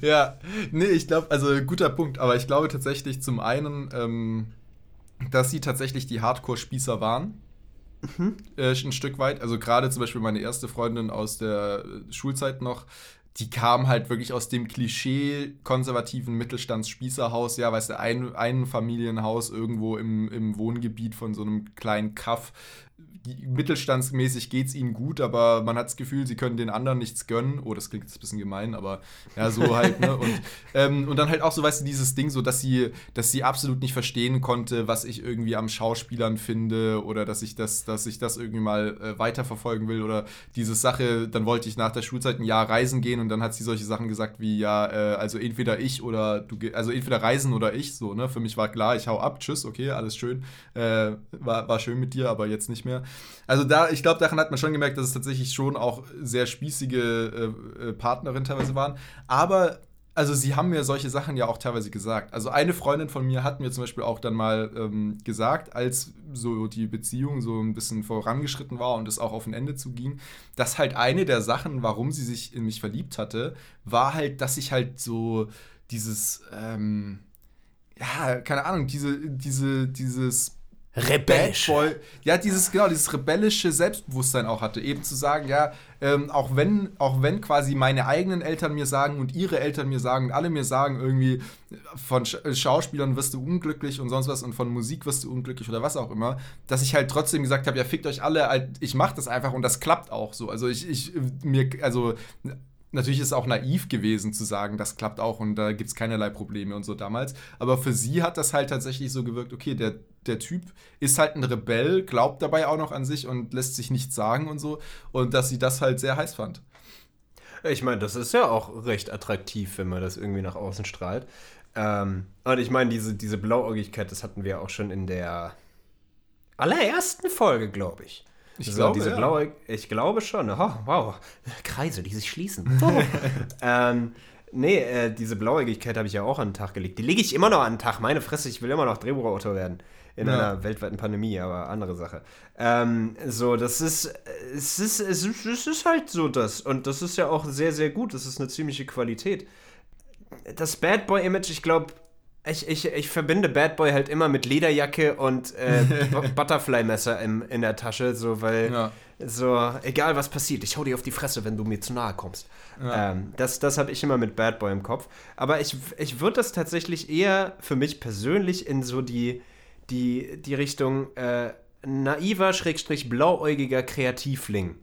Ja, nee, ich glaube, also guter Punkt, aber ich glaube tatsächlich zum einen, ähm, dass sie tatsächlich die Hardcore-Spießer waren. Mhm. Äh, ein Stück weit. Also gerade zum Beispiel meine erste Freundin aus der Schulzeit noch, die kam halt wirklich aus dem Klischee konservativen Mittelstandsspießerhaus, ja, weißt du, ein, ein Familienhaus irgendwo im, im Wohngebiet von so einem kleinen Kaff mittelstandsmäßig geht es ihnen gut, aber man hat das Gefühl, sie können den anderen nichts gönnen. Oh, das klingt jetzt ein bisschen gemein, aber ja, so halt, ne? Und, ähm, und dann halt auch so, weißt du, dieses Ding, so, dass sie, dass sie absolut nicht verstehen konnte, was ich irgendwie am Schauspielern finde oder dass ich das, dass ich das irgendwie mal äh, weiterverfolgen will oder diese Sache, dann wollte ich nach der Schulzeit ein Jahr reisen gehen und dann hat sie solche Sachen gesagt wie, ja, äh, also entweder ich oder du, also entweder reisen oder ich, so, ne? Für mich war klar, ich hau ab, tschüss, okay, alles schön, äh, war, war schön mit dir, aber jetzt nicht mehr. Also da, ich glaube, daran hat man schon gemerkt, dass es tatsächlich schon auch sehr spießige äh, äh, Partnerinnen teilweise waren. Aber also sie haben mir solche Sachen ja auch teilweise gesagt. Also eine Freundin von mir hat mir zum Beispiel auch dann mal ähm, gesagt, als so die Beziehung so ein bisschen vorangeschritten war und es auch auf ein Ende zuging, dass halt eine der Sachen, warum sie sich in mich verliebt hatte, war halt, dass ich halt so dieses, ähm, ja, keine Ahnung, diese, diese, dieses rebellisch. Ja, dieses, genau, dieses rebellische Selbstbewusstsein auch hatte. Eben zu sagen, ja, ähm, auch, wenn, auch wenn quasi meine eigenen Eltern mir sagen und ihre Eltern mir sagen und alle mir sagen, irgendwie von äh, Schauspielern wirst du unglücklich und sonst was und von Musik wirst du unglücklich oder was auch immer, dass ich halt trotzdem gesagt habe, ja, fickt euch alle, ich mach das einfach und das klappt auch so. Also ich, ich mir, also natürlich ist es auch naiv gewesen zu sagen, das klappt auch und da gibt es keinerlei Probleme und so damals. Aber für sie hat das halt tatsächlich so gewirkt, okay, der, der Typ ist halt ein Rebell, glaubt dabei auch noch an sich und lässt sich nichts sagen und so. Und dass sie das halt sehr heiß fand. Ich meine, das ist ja auch recht attraktiv, wenn man das irgendwie nach außen strahlt. Ähm, und ich meine, diese, diese Blauäugigkeit, das hatten wir auch schon in der allerersten Folge, glaube ich. Ich so, glaube, diese ja. blaue, ich glaube schon. Oh, wow, Kreise, die sich schließen. Oh. ähm, nee, äh, diese Blauäugigkeit habe ich ja auch an den Tag gelegt. Die lege ich immer noch an den Tag. Meine Fresse, ich will immer noch Drehbuchautor werden. In ja. einer weltweiten Pandemie, aber andere Sache. Ähm, so, das ist es, ist, es ist, es ist halt so das. Und das ist ja auch sehr, sehr gut. Das ist eine ziemliche Qualität. Das Bad Boy-Image, ich glaube, ich, ich, ich verbinde Bad Boy halt immer mit Lederjacke und äh, Butterfly-Messer in der Tasche, so, weil ja. so, egal was passiert, ich hau dir auf die Fresse, wenn du mir zu nahe kommst. Ja. Ähm, das das habe ich immer mit Bad Boy im Kopf. Aber ich, ich würde das tatsächlich eher für mich persönlich in so die, die, die Richtung äh, naiver, schrägstrich blauäugiger Kreativling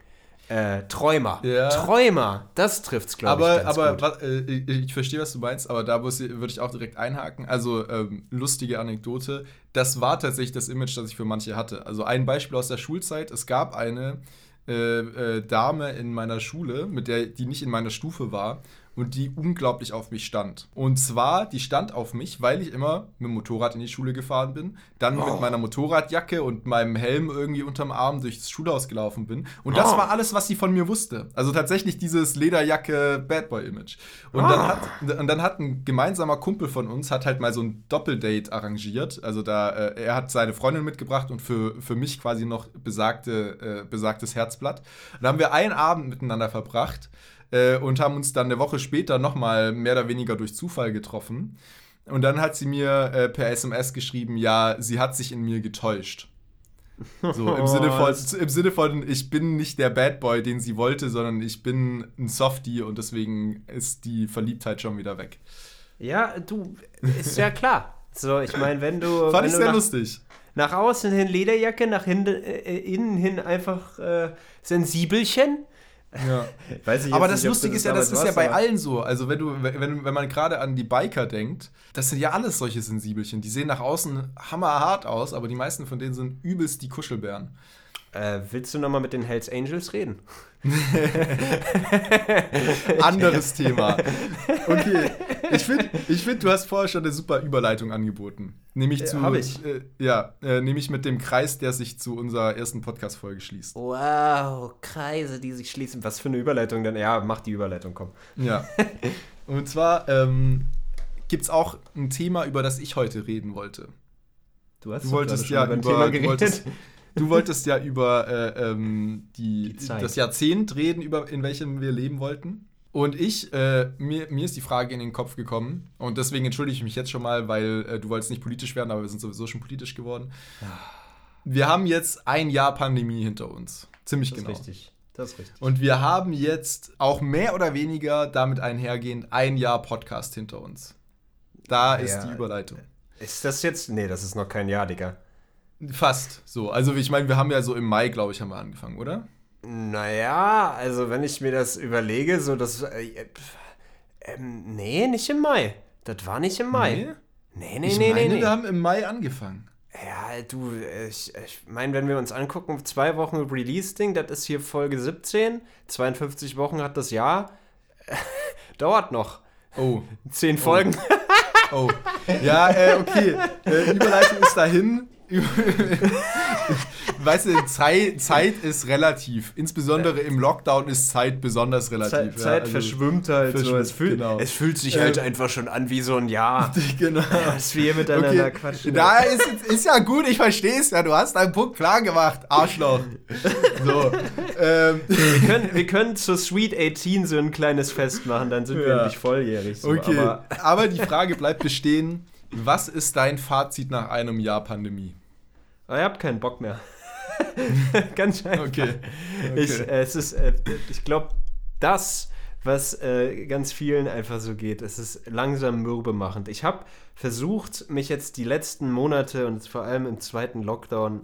äh, Träumer. Ja. Träumer, das trifft's, glaube ich. Ganz aber gut. Äh, ich, ich verstehe, was du meinst, aber da würde ich auch direkt einhaken. Also, ähm, lustige Anekdote. Das war tatsächlich das Image, das ich für manche hatte. Also, ein Beispiel aus der Schulzeit: Es gab eine äh, äh, Dame in meiner Schule, mit der, die nicht in meiner Stufe war und die unglaublich auf mich stand. Und zwar, die stand auf mich, weil ich immer mit dem Motorrad in die Schule gefahren bin, dann oh. mit meiner Motorradjacke und meinem Helm irgendwie unterm Arm durchs Schulhaus gelaufen bin. Und das oh. war alles, was sie von mir wusste. Also tatsächlich dieses Lederjacke Bad Boy Image. Und, oh. dann hat, und dann hat ein gemeinsamer Kumpel von uns hat halt mal so ein Doppeldate arrangiert. Also da, äh, er hat seine Freundin mitgebracht und für, für mich quasi noch besagte, äh, besagtes Herzblatt. Und da haben wir einen Abend miteinander verbracht äh, und haben uns dann eine Woche später nochmal mehr oder weniger durch Zufall getroffen. Und dann hat sie mir äh, per SMS geschrieben, ja, sie hat sich in mir getäuscht. So, im Sinne, von, im Sinne von, ich bin nicht der Bad Boy, den sie wollte, sondern ich bin ein Softie und deswegen ist die Verliebtheit schon wieder weg. Ja, du, ist ja klar. So, ich meine, wenn du. Fand wenn ich sehr nach, lustig. Nach außen hin Lederjacke, nach hin, äh, innen hin einfach äh, Sensibelchen. Ja. aber das nicht, Lustige ist ja, das ist ja bei allen so. Also wenn du, wenn, wenn man gerade an die Biker denkt, das sind ja alles solche Sensibelchen. Die sehen nach außen hammerhart aus, aber die meisten von denen sind übelst die Kuschelbären. Äh, willst du nochmal mit den Hells Angels reden? Anderes Thema. Okay, ich finde, ich find, du hast vorher schon eine super Überleitung angeboten. Nämlich äh, zu, Hab ich. Äh, ja, äh, nämlich mit dem Kreis, der sich zu unserer ersten Podcast-Folge schließt. Wow, Kreise, die sich schließen. Was für eine Überleitung denn? Ja, mach die Überleitung, komm. Ja. Und zwar ähm, gibt es auch ein Thema, über das ich heute reden wollte. Du hast du wolltest ja über ein Thema geredet. Du wolltest, Du wolltest ja über äh, ähm, die, die das Jahrzehnt reden, über, in welchem wir leben wollten. Und ich, äh, mir, mir ist die Frage in den Kopf gekommen, und deswegen entschuldige ich mich jetzt schon mal, weil äh, du wolltest nicht politisch werden, aber wir sind sowieso schon politisch geworden. wir haben jetzt ein Jahr Pandemie hinter uns. Ziemlich Das ist genau. richtig. Das ist richtig. Und wir haben jetzt auch mehr oder weniger damit einhergehend ein Jahr Podcast hinter uns. Da ist Ja. die Überleitung. Ist das jetzt? Nee, das ist noch kein Jahr, Digga. Fast so. Also ich meine, wir haben ja so im Mai, glaube ich, haben wir angefangen, oder? Naja, also wenn ich mir das überlege, so das. Äh, pf, ähm, nee, nicht im Mai. Das war nicht im Mai. Nee, nee, ich nee, meine, nee, nee. wir haben im Mai angefangen. Ja, du, ich, ich meine, wenn wir uns angucken, zwei Wochen Release-Ding, das ist hier Folge 17, 52 Wochen hat das Jahr. Dauert noch. Oh, Zehn Folgen. oh. Ja, äh, okay. Äh, Überleitung ist dahin. weißt du, Zeit, Zeit ist relativ. Insbesondere im Lockdown ist Zeit besonders relativ. Zeit, ja, Zeit also- verschwimmt halt so. verschwimmt, Es fühlt, genau. es fühlt sich Ähm, halt einfach schon an wie so ein Jahr. Genau. Dass wir miteinander Okay, quatschen. da ist, ist ja gut, ich verstehe es ja. Du hast deinen Punkt klar gemacht, Arschloch. So. ähm, Wir können, wir können zur Sweet 18 so ein kleines Fest machen, dann sind wir Ja. endlich volljährig. So. okay, Aber aber, die Frage bleibt bestehen: Was ist dein Fazit nach einem Jahr Pandemie? Aber ich hab keinen Bock mehr. Ganz einfach. Okay. Ich, äh, es ist, äh, ich glaube, das, was äh, ganz vielen einfach so geht, es ist langsam mürbemachend. Ich habe versucht, mich jetzt die letzten Monate und vor allem im zweiten Lockdown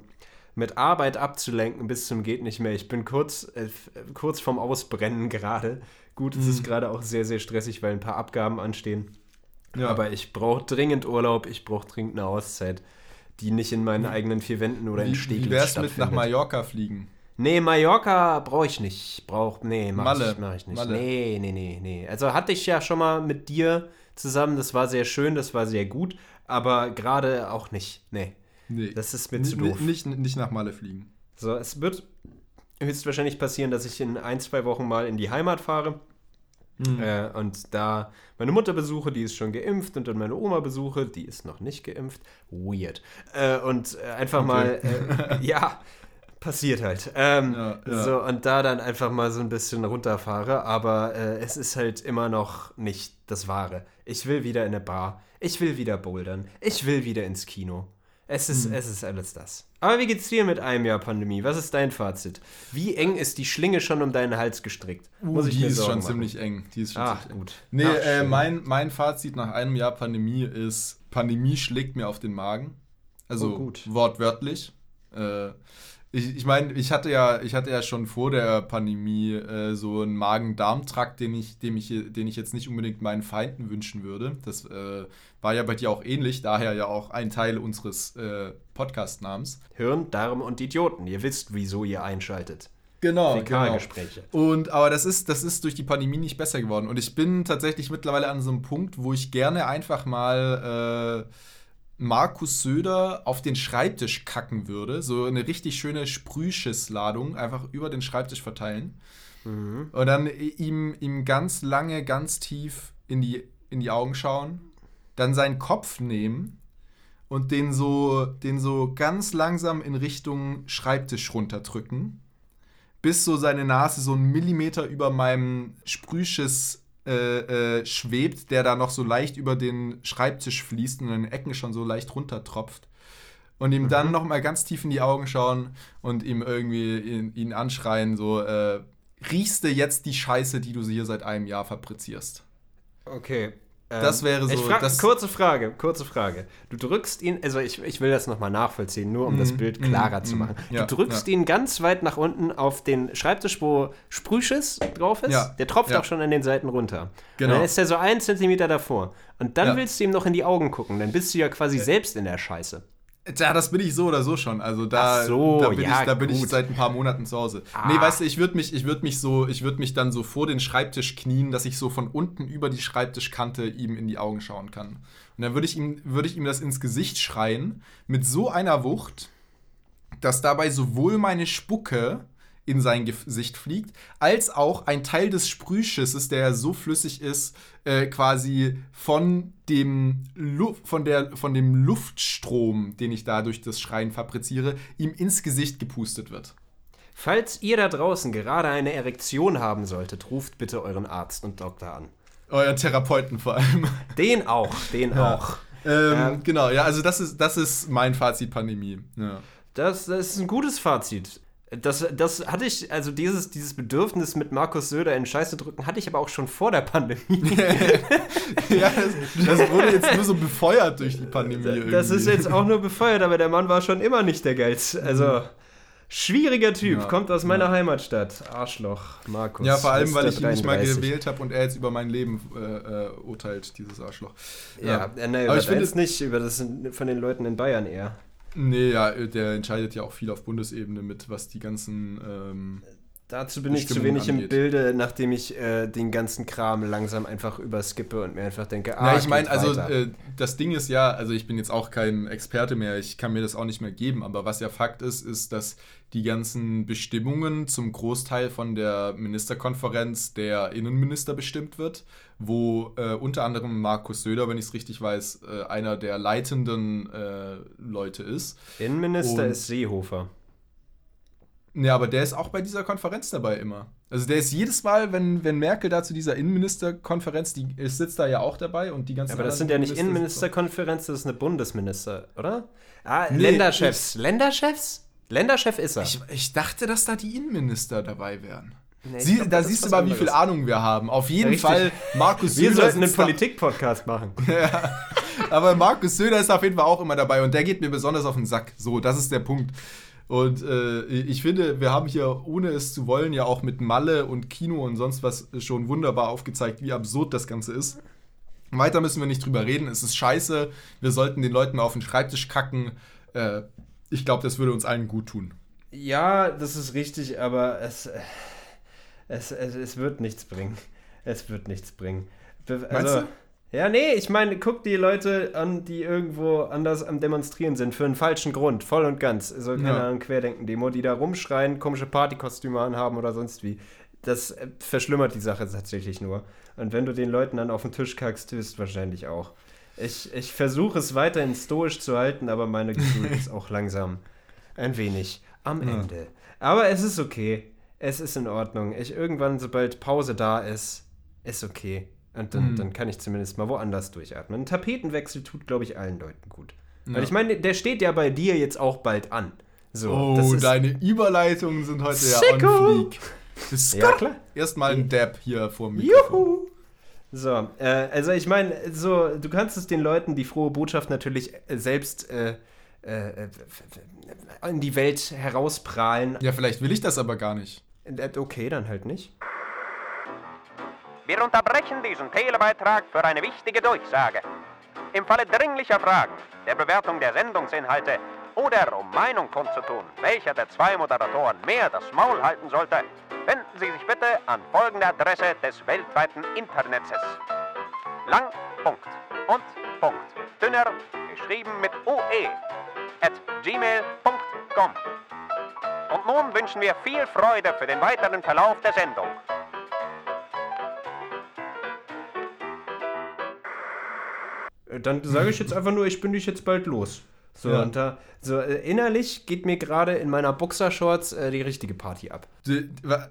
mit Arbeit abzulenken bis zum geht nicht mehr. Ich bin kurz, äh, kurz vorm Ausbrennen gerade. Gut, es ist gerade auch sehr, sehr stressig, weil ein paar Abgaben anstehen. Ja. Aber ich brauche dringend Urlaub, ich brauche dringend eine Auszeit, die nicht in meinen eigenen vier Wänden oder in wie, Steglitz wie wär's mit nach. Mallorca fliegen? Nee, Mallorca brauche ich nicht. Brauch, nee, mach Malle. ich, mach ich nicht. Malle. Nee, nee, nee, nee. Also hatte ich ja schon mal mit dir zusammen, das war sehr schön, das war sehr gut, aber gerade auch nicht. Nee, Nee. das ist mir zu N- doof. Nicht, nicht nach Malle fliegen. So, es wird höchstwahrscheinlich passieren, dass ich in ein, zwei Wochen mal in die Heimat fahre. Äh, und da meine Mutter besuche, die ist schon geimpft, und dann meine Oma besuche, die ist noch nicht geimpft. Weird. Äh, und äh, einfach mal, äh, ja, passiert halt. Ähm, Ja, ja. So, und da dann einfach mal so ein bisschen runterfahre, aber äh, es ist halt immer noch nicht das Wahre. Ich will wieder in eine Bar, ich will wieder bouldern, ich will wieder ins Kino. Es ist, Hm. es ist alles das. Aber wie geht's dir mit einem Jahr Pandemie? Was ist dein Fazit? Wie eng ist die Schlinge schon um deinen Hals gestrickt? Uh, die ist Sorgen schon machen? ziemlich eng. Die ist schon Ach, ziemlich eng. gut. Nee, Ach, äh, mein, mein Fazit nach einem Jahr Pandemie ist, Pandemie schlägt mir auf den Magen. Also Oh, gut. wortwörtlich. Äh, ich ich meine, ich hatte ja, ich hatte ja schon vor der Pandemie äh, so einen Magen-Darm-Trakt, den ich, dem ich, den ich jetzt nicht unbedingt meinen Feinden wünschen würde. Das äh, war ja bei dir auch ähnlich, daher ja auch ein Teil unseres äh, Podcast-Namens. Hirn, Darm und Idioten. Ihr wisst, wieso ihr einschaltet. Genau, Fäkalgespräche. Und aber das ist, das ist durch die Pandemie nicht besser geworden. Und ich bin tatsächlich mittlerweile an so einem Punkt, wo ich gerne einfach mal äh, Markus Söder auf den Schreibtisch kacken würde. So eine richtig schöne Sprühschissladung einfach über den Schreibtisch verteilen. Und dann ihm, ihm ganz lange, ganz tief in die, in die Augen schauen. Dann seinen Kopf nehmen und den so, den so ganz langsam in Richtung Schreibtisch runterdrücken bis so seine Nase so einen Millimeter über meinem Sprühschiss äh, äh, schwebt, der da noch so leicht über den Schreibtisch fließt und in den Ecken schon so leicht runtertropft. Und ihm dann noch mal ganz tief in die Augen schauen und ihm irgendwie ihn, ihn anschreien, so, äh, riechst du jetzt die Scheiße, die du hier seit einem Jahr fabrizierst? Okay. Ähm, Das wäre so- Ich frag, kurze Frage, kurze Frage. Du drückst ihn, also ich, ich will das nochmal nachvollziehen, nur um das Bild klarer mm, zu mm, machen. ja, du drückst ja. ihn ganz weit nach unten auf den Schreibtisch, wo Sprühschiss drauf ist. Ja, Der tropft auch schon an den Seiten runter. Genau. Und dann ist er so einen Zentimeter davor. Und dann willst du ihm noch in die Augen gucken. Dann bist du ja quasi selbst in der Scheiße. Ja, das bin ich so oder so schon. Also da, so, da, bin, ja, ich, da bin ich seit ein paar Monaten zu Hause. Ah. Nee, weißt du, ich würde mich, ich würde mich so, ich würde mich dann so vor den Schreibtisch knien, dass ich so von unten über die Schreibtischkante ihm in die Augen schauen kann. Und dann würde ich ihm, würde ich ihm das ins Gesicht schreien mit so einer Wucht, dass dabei sowohl meine Spucke in sein Gesicht fliegt, als auch ein Teil des Sprühschisses, der ja so flüssig ist, äh, quasi von dem, Lu von, der, von dem Luftstrom, den ich da durch das Schreien fabriziere, ihm ins Gesicht gepustet wird. Falls ihr da draußen gerade eine Erektion haben solltet, ruft bitte euren Arzt und Doktor an. Euer Therapeuten vor allem. Den auch, den auch. Ähm, Ähm. Genau, ja, also das ist, das ist mein Fazit Pandemie. Ja. Das, das ist ein gutes Fazit. Das, das hatte ich, also dieses, dieses Bedürfnis mit Markus Söder in Scheiße drücken, hatte ich aber auch schon vor der Pandemie. ja, das, das, wurde jetzt nur so befeuert durch die Pandemie. Irgendwie. Das ist jetzt auch nur befeuert, aber der Mann war schon immer nicht der Geilste. Also. Mhm. Schwieriger Typ, ja, kommt aus meiner ja. Heimatstadt. Arschloch, Markus. Ja, vor allem, weil ich ihn nicht mal gewählt habe und er jetzt über mein Leben äh, äh, urteilt, dieses Arschloch. Ja, ja. Äh, aber ich finde es nicht über das von den Leuten in Bayern eher. Nee, ja, der entscheidet ja auch viel auf Bundesebene mit, was die ganzen. Ähm, Dazu bin ich zu wenig angeht. im Bilde, nachdem ich äh, den ganzen Kram langsam einfach überskippe und mir einfach denke, ah, ja, ich meine, also äh, das Ding ist ja, also ich bin jetzt auch kein Experte mehr, ich kann mir das auch nicht mehr geben, aber was ja Fakt ist, ist, dass die ganzen Bestimmungen zum Großteil von der Ministerkonferenz der Innenminister bestimmt wird, wo äh, unter anderem Markus Söder, wenn ich es richtig weiß, äh, einer der leitenden äh, Leute ist. Innenminister Und, ist Seehofer. Ja, aber der ist auch bei dieser Konferenz dabei immer. Also der ist jedes Mal, wenn, wenn Merkel da zu dieser Innenministerkonferenz, die sitzt da ja auch dabei und die ganzen. Ja, aber das sind ja nicht Innenministerkonferenz, das ist eine Bundesminister, oder? Ah, nee, Länderchefs. Länderchefs? Länderchef ist er. Ich, ich, dachte, dass da die Innenminister dabei wären. Nee, Sie, glaub, da siehst du mal, wie viel Ahnung wir haben. Auf jeden ja, Fall, Markus Söder. Wir sollten einen Politik-Podcast machen. ja. Aber Markus Söder ist auf jeden Fall auch immer dabei und der geht mir besonders auf den Sack. So, das ist der Punkt. Und äh, ich finde, wir haben hier, ohne es zu wollen, ja auch mit Malle und Kino und sonst was schon wunderbar aufgezeigt, wie absurd das Ganze ist. Weiter müssen wir nicht drüber reden. Es ist scheiße. Wir sollten den Leuten mal auf den Schreibtisch kacken. Äh, ich glaube, das würde uns allen gut tun. Ja, das ist richtig, aber es, es, es, es wird nichts bringen. Es wird nichts bringen. Also, Meinst du? Ja, nee, ich meine, guck die Leute an, die irgendwo anders am Demonstrieren sind, für einen falschen Grund, voll und ganz. So, keine ja. Ahnung, Querdenken-Demo, die da rumschreien, komische Partykostüme anhaben oder sonst wie. Das äh, verschlimmert die Sache tatsächlich nur. Und wenn du den Leuten dann auf den Tisch kackst, wahrscheinlich auch. Ich, ich versuche es weiterhin stoisch zu halten, aber meine Geduld ist auch langsam ein wenig am ja. Ende. Aber es ist okay. Es ist in Ordnung. Ich irgendwann, sobald Pause da ist, ist okay. Und dann, mhm. dann kann ich zumindest mal woanders durchatmen. Ein Tapetenwechsel tut, glaube ich, allen Leuten gut. Ja. Weil ich meine, der steht ja bei dir jetzt auch bald an. So, oh, deine Überleitungen sind heute Sicko. ja on fleek. Ja, klar. Erstmal ein Dab hier vor mir. Juhu! So, äh, also ich meine, so, du kannst es den Leuten die frohe Botschaft natürlich äh, selbst äh, äh, in die Welt herausprahlen. Ja, vielleicht will ich das aber gar nicht. Äh, okay, dann halt nicht. Wir unterbrechen diesen Telebeitrag für eine wichtige Durchsage. Im Falle dringlicher Fragen, der Bewertung der Sendungsinhalte oder um Meinung kundzutun, welcher der zwei Moderatoren mehr das Maul halten sollte, wenden Sie sich bitte an folgende Adresse des weltweiten Internets. Lang, Punkt und Punkt. Dünner, geschrieben mit OE, at gmail.com. Und nun wünschen wir viel Freude für den weiteren Verlauf der Sendung. Dann sage ich jetzt einfach nur, ich bin dich jetzt bald los. So, ja. und da, so äh, innerlich geht mir gerade in meiner Boxershorts äh, die richtige Party ab.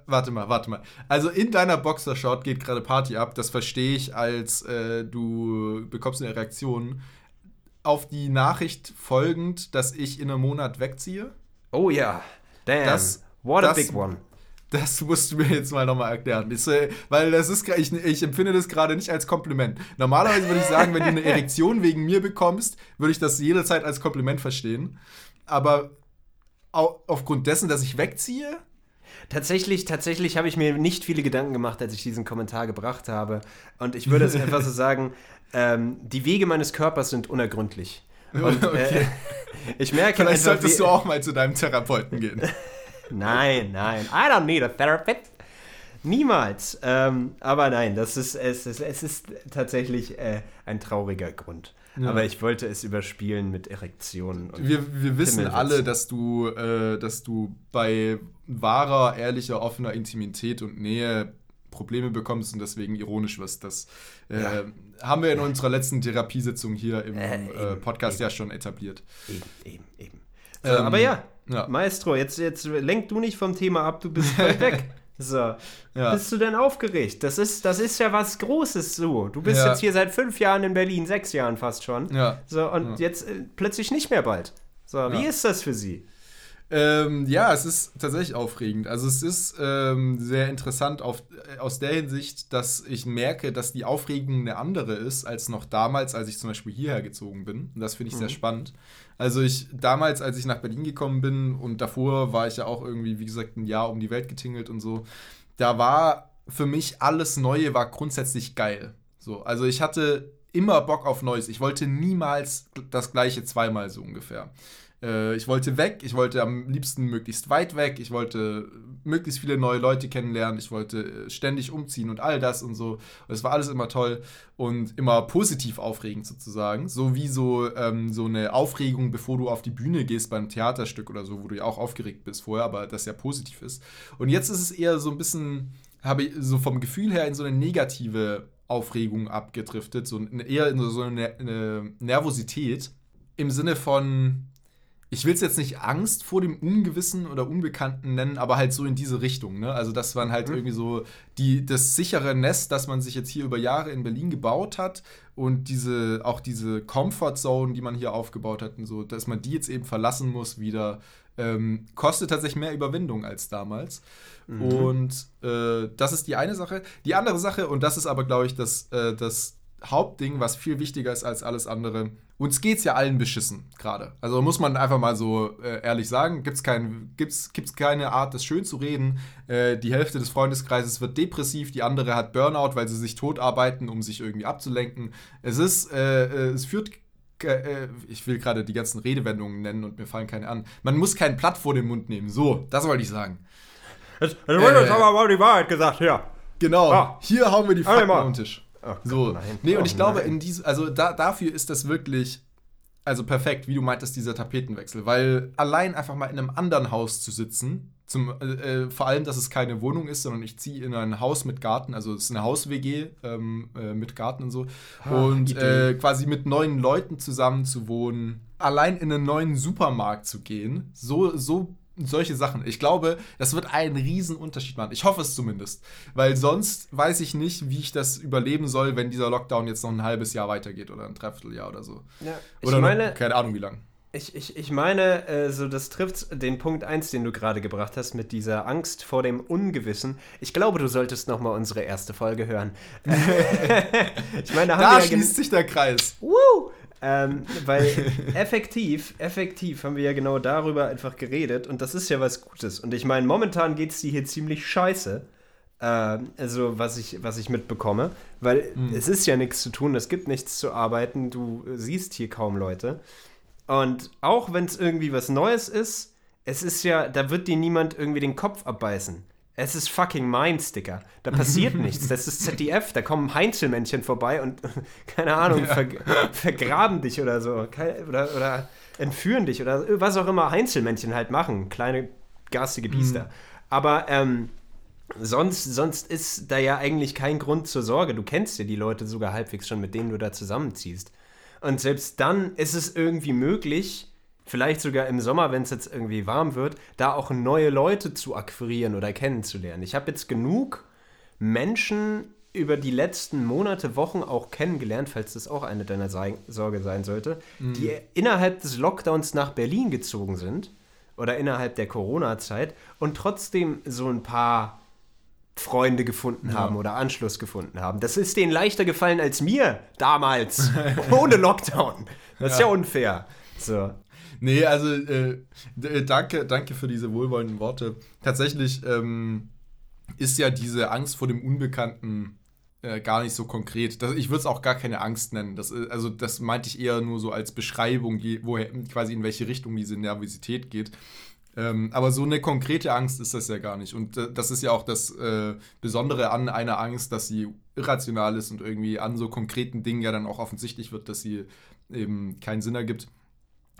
Warte mal, warte mal. Also in deiner Boxershort geht gerade Party ab. Das verstehe ich als äh, du bekommst eine Reaktion auf die Nachricht folgend, dass ich in einem Monat wegziehe. Oh ja, damn. Das, What a das, big one. Das musst du mir jetzt mal nochmal erklären. Das, äh, weil das ist, ich, ich empfinde das gerade nicht als Kompliment. Normalerweise würde ich sagen, wenn du eine Erektion wegen mir bekommst, würde ich das jederzeit als Kompliment verstehen. Aber aufgrund dessen, dass ich wegziehe, Tatsächlich, tatsächlich habe ich mir nicht viele Gedanken gemacht, als ich diesen Kommentar gebracht habe. Und ich würde es einfach so sagen, ähm, die Wege meines Körpers sind unergründlich. Und, okay. äh, ich merke Vielleicht einfach, solltest du auch mal zu deinem Therapeuten gehen. Nein, nein. I don't need a therapist. Niemals. Ähm, aber nein, das ist, es, ist, es ist tatsächlich äh, ein trauriger Grund. Ja. Aber ich wollte es überspielen mit Erektionen. wir, wir wissen alle, dass du, äh, dass du bei wahrer, ehrlicher, offener Intimität und Nähe Probleme bekommst und deswegen ironisch wirst. Das äh, ja. haben wir in unserer letzten Therapiesitzung hier im äh, eben, äh, Podcast eben. ja schon etabliert. Eben, eben, eben. So, ähm, aber ja, ja. Maestro, jetzt, jetzt lenk du nicht vom Thema ab, du bist weit weg. So. Ja. Bist du denn aufgeregt? Das ist, das ist ja was Großes so. Du bist ja. jetzt hier seit fünf Jahren in Berlin, sechs Jahren fast schon. Ja. So, und jetzt äh, plötzlich nicht mehr bald. So, wie ist das für Sie? Ähm, ja, es ist tatsächlich aufregend. Also es ist ähm, sehr interessant auf, äh, aus der Hinsicht, dass ich merke, dass die Aufregung eine andere ist als noch damals, als ich zum Beispiel hierher gezogen bin. Und das finde ich mhm. sehr spannend. Also ich damals, als ich nach Berlin gekommen bin und davor war ich ja auch irgendwie, wie gesagt, ein Jahr um die Welt getingelt und so, da war für mich alles Neue war grundsätzlich geil. So, also ich hatte immer Bock auf Neues. Ich wollte niemals das gleiche zweimal so ungefähr. Äh, ich wollte weg, ich wollte am liebsten möglichst weit weg, ich wollte möglichst viele neue Leute kennenlernen, ich wollte äh, ständig umziehen und all das und so. Und es war alles immer toll und immer positiv aufregend sozusagen. So wie so, ähm, so eine Aufregung, bevor du auf die Bühne gehst beim Theaterstück oder so, wo du ja auch aufgeregt bist vorher, aber das ja positiv ist. Und jetzt ist es eher so ein bisschen, habe ich so vom Gefühl her in so eine negative Aufregung abgedriftet, so eher in so eine, eine Nervosität im Sinne von, ich will es jetzt nicht Angst vor dem Ungewissen oder Unbekannten nennen, aber halt so in diese Richtung. Ne? Also, dass man halt mhm. irgendwie so die, das sichere Nest, das man sich jetzt hier über Jahre in Berlin gebaut hat und diese, auch diese Comfort Zone, die man hier aufgebaut hat und so, dass man die jetzt eben verlassen muss wieder, ähm, kostet tatsächlich mehr Überwindung als damals. Mhm. Und äh, das ist die eine Sache. Die andere Sache, und das ist aber, glaube ich, das, äh, das Hauptding, was viel wichtiger ist als alles andere, uns geht's ja allen beschissen gerade. Also muss man einfach mal so äh, ehrlich sagen, gibt's kein, gibt's, gibt's keine Art, das schön zu reden. Äh, die Hälfte des Freundeskreises wird depressiv, die andere hat Burnout, weil sie sich totarbeiten, um sich irgendwie abzulenken. Es ist, äh, äh es führt äh, ich will gerade die ganzen Redewendungen nennen und mir fallen keine an. Man muss kein Blatt vor den Mund nehmen. So, das wollte ich sagen. Jetzt, jetzt äh, aber mal die Wahrheit gesagt, ja. Genau. Ah. Hier haben wir die Fakten auf den Tisch. Oh, so. nein. Nee, und ich oh, glaube, in diesem, also da, dafür ist das wirklich, also perfekt, wie du meintest, dieser Tapetenwechsel. Weil allein einfach mal in einem anderen Haus zu sitzen, zum, äh, äh vor allem, dass es keine Wohnung ist, sondern ich ziehe in ein Haus mit Garten, also es ist eine Haus-WG ähm, äh, mit Garten und so. Ah, und äh, quasi mit neuen Leuten zusammen zu wohnen, allein in einen neuen Supermarkt zu gehen, so, so solche Sachen. Ich glaube, das wird einen riesen Unterschied machen. Ich hoffe es zumindest. Weil sonst weiß ich nicht, wie ich das überleben soll, wenn dieser Lockdown jetzt noch ein halbes Jahr weitergeht oder ein Dreivierteljahr oder so. Ja, oder meine, noch, keine Ahnung wie lang. Ich, ich, ich meine, äh, so das trifft den Punkt 1, den du gerade gebracht hast, mit dieser Angst vor dem Ungewissen. Ich glaube, du solltest nochmal unsere erste Folge hören. ich meine, da, da schließt sich der Kreis. Woo! Ähm, weil effektiv, effektiv haben wir ja genau darüber einfach geredet und das ist ja was Gutes. Und ich meine, momentan geht es dir hier ziemlich scheiße. Äh, also, was ich, was ich mitbekomme. Weil mhm. es ist ja nichts zu tun, es gibt nichts zu arbeiten, du siehst hier kaum Leute. Und auch wenn es irgendwie was Neues ist, es ist ja, da wird dir niemand irgendwie den Kopf abbeißen. Es ist fucking mein Sticker. Da passiert nichts. Das ist ZDF. Da kommen Heinzelmännchen vorbei und, keine Ahnung, ja. ver vergraben dich oder so. Oder, oder entführen dich oder was auch immer Heinzelmännchen halt machen. Kleine, garstige Biester. Mhm. Aber ähm, sonst, sonst ist da ja eigentlich kein Grund zur Sorge. Du kennst ja die Leute sogar halbwegs schon, mit denen du da zusammenziehst. Und selbst dann ist es irgendwie möglich, vielleicht sogar im Sommer, wenn es jetzt irgendwie warm wird, da auch neue Leute zu akquirieren oder kennenzulernen. Ich habe jetzt genug Menschen über die letzten Monate, Wochen auch kennengelernt, falls das auch eine deiner Sorge sein sollte, mhm. die innerhalb des Lockdowns nach Berlin gezogen sind oder innerhalb der Corona-Zeit und trotzdem so ein paar Freunde gefunden ja. haben oder Anschluss gefunden haben. Das ist denen leichter gefallen als mir damals, ohne Lockdown. Das ist ja, ja unfair. So. Nee, also äh, äh, danke, danke für diese wohlwollenden Worte. Tatsächlich ähm, ist ja diese Angst vor dem Unbekannten äh, gar nicht so konkret. Das, ich würde es auch gar keine Angst nennen. Das, äh, also das meinte ich eher nur so als Beschreibung, die, woher quasi in welche Richtung diese Nervosität geht. Ähm, aber so eine konkrete Angst ist das ja gar nicht. Und äh, das ist ja auch das äh, Besondere an einer Angst, dass sie irrational ist und irgendwie an so konkreten Dingen ja dann auch offensichtlich wird, dass sie eben keinen Sinn ergibt.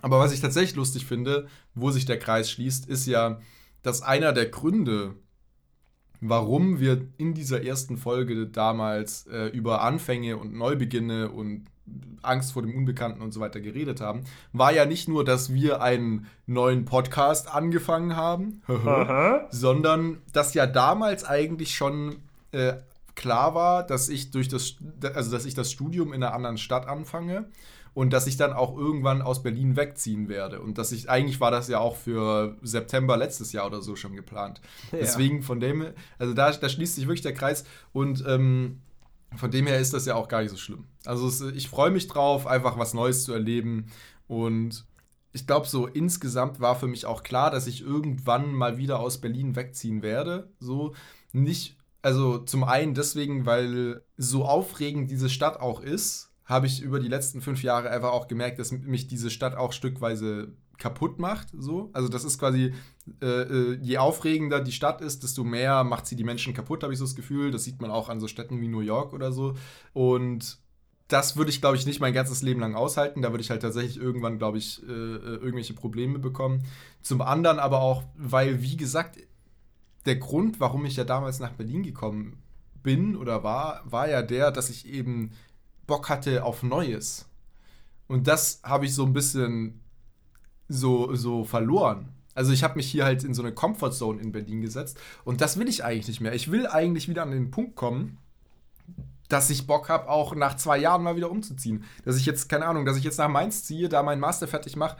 Aber was ich tatsächlich lustig finde, wo sich der Kreis schließt, ist ja, dass einer der Gründe, warum wir in dieser ersten Folge damals äh, über Anfänge und Neubeginne und Angst vor dem Unbekannten und so weiter geredet haben, war ja nicht nur, dass wir einen neuen Podcast angefangen haben, sondern dass ja damals eigentlich schon äh, klar war, dass ich durch das, also dass ich das Studium in einer anderen Stadt anfange und dass ich dann auch irgendwann aus Berlin wegziehen werde. Und dass ich, eigentlich war das ja auch für September letztes Jahr oder so schon geplant. Ja. Deswegen von dem, also da, da schließt sich wirklich der Kreis und ähm, von dem her ist das ja auch gar nicht so schlimm. Also es, ich freue mich drauf, einfach was Neues zu erleben und ich glaube, so insgesamt war für mich auch klar, dass ich irgendwann mal wieder aus Berlin wegziehen werde. So nicht, also zum einen deswegen, weil so aufregend diese Stadt auch ist, habe ich über die letzten fünf Jahre einfach auch gemerkt, dass mich diese Stadt auch stückweise kaputt macht. So. Also das ist quasi, äh, äh, je aufregender die Stadt ist, desto mehr macht sie die Menschen kaputt, habe ich so das Gefühl. Das sieht man auch an so Städten wie New York oder so. Und das würde ich, glaube ich, nicht mein ganzes Leben lang aushalten. Da würde ich halt tatsächlich irgendwann, glaube ich, äh, äh, irgendwelche Probleme bekommen. Zum anderen aber auch, weil, wie gesagt, der Grund, warum ich ja damals nach Berlin gekommen bin oder war, war ja der, dass ich eben Bock hatte auf Neues. Und das habe ich so ein bisschen so, so verloren. Also ich habe mich hier halt in so eine Comfortzone in Berlin gesetzt und das will ich eigentlich nicht mehr. Ich will eigentlich wieder an den Punkt kommen, dass ich Bock habe, auch nach zwei Jahren mal wieder umzuziehen. Dass ich jetzt, keine Ahnung, dass ich jetzt nach Mainz ziehe, da meinen Master fertig mache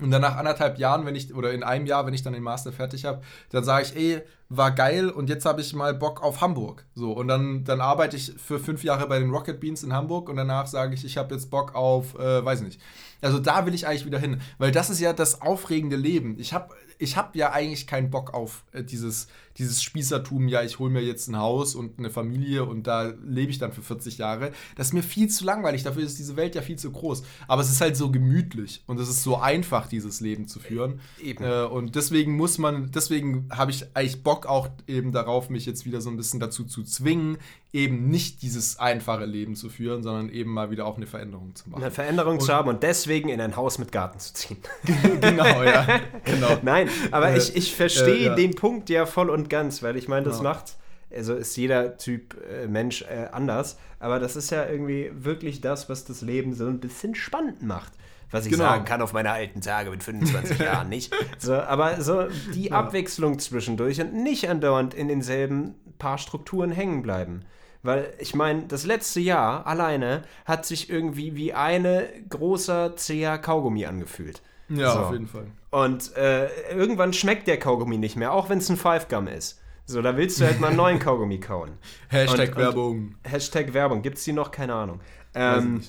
und dann nach anderthalb Jahren, wenn ich, oder in einem Jahr, wenn ich dann den Master fertig habe, dann sage ich, ey, war geil und jetzt habe ich mal Bock auf Hamburg. So, und dann, dann arbeite ich für fünf Jahre bei den Rocket Beans in Hamburg und danach sage ich, ich habe jetzt Bock auf, äh, weiß nicht. Also da will ich eigentlich wieder hin, weil das ist ja das aufregende Leben. Ich habe ich hab ja eigentlich keinen Bock auf äh, dieses dieses Spießertum, ja, ich hole mir jetzt ein Haus und eine Familie und da lebe ich dann für 40 Jahre. Das ist mir viel zu langweilig, dafür ist diese Welt ja viel zu groß. Aber es ist halt so gemütlich und es ist so einfach, dieses Leben zu führen. Eben. Äh, und deswegen muss man, deswegen habe ich eigentlich Bock auch eben darauf, mich jetzt wieder so ein bisschen dazu zu zwingen, eben nicht dieses einfache Leben zu führen, sondern eben mal wieder auch eine Veränderung zu machen. Eine Veränderung und zu haben und deswegen in ein Haus mit Garten zu ziehen. genau, ja. Genau. Nein, aber äh, ich, ich verstehe äh, ja. den Punkt ja voll und ganz, weil ich meine, das ja. macht, also ist jeder Typ äh, Mensch äh, anders, aber das ist ja irgendwie wirklich das, was das Leben so ein bisschen spannend macht. Was ich genau. sagen kann auf meine alten Tage mit 25 Jahren nicht. So, aber so die ja. Abwechslung zwischendurch und nicht andauernd in denselben paar Strukturen hängen bleiben. Weil ich meine, das letzte Jahr alleine hat sich irgendwie wie eine großer zäher Kaugummi angefühlt. Ja, so. auf jeden Fall. Und äh, irgendwann schmeckt der Kaugummi nicht mehr, auch wenn es ein Five Gum ist. So, da willst du halt mal einen neuen Kaugummi kauen. Hashtag und, Werbung. Und Hashtag Werbung. Gibt es die noch? Keine Ahnung. Ähm,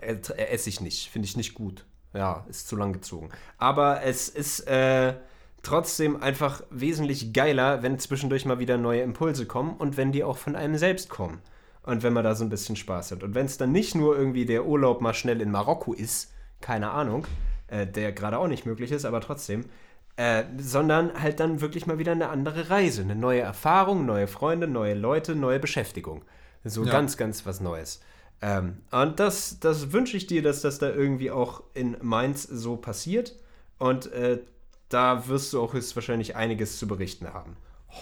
äh, esse ich nicht. Finde ich nicht gut. Ja, ist zu lang gezogen. Aber es ist äh, trotzdem einfach wesentlich geiler, wenn zwischendurch mal wieder neue Impulse kommen und wenn die auch von einem selbst kommen. Und wenn man da so ein bisschen Spaß hat. Und wenn es dann nicht nur irgendwie der Urlaub mal schnell in Marokko ist, keine Ahnung, äh, der gerade auch nicht möglich ist, aber trotzdem, äh, sondern halt dann wirklich mal wieder eine andere Reise, eine neue Erfahrung, neue Freunde, neue Leute, neue Beschäftigung. So ja. ganz, ganz was Neues. Ähm, und das, das wünsche ich dir, dass das da irgendwie auch in Mainz so passiert. Und äh, da wirst du auch höchstwahrscheinlich einiges zu berichten haben.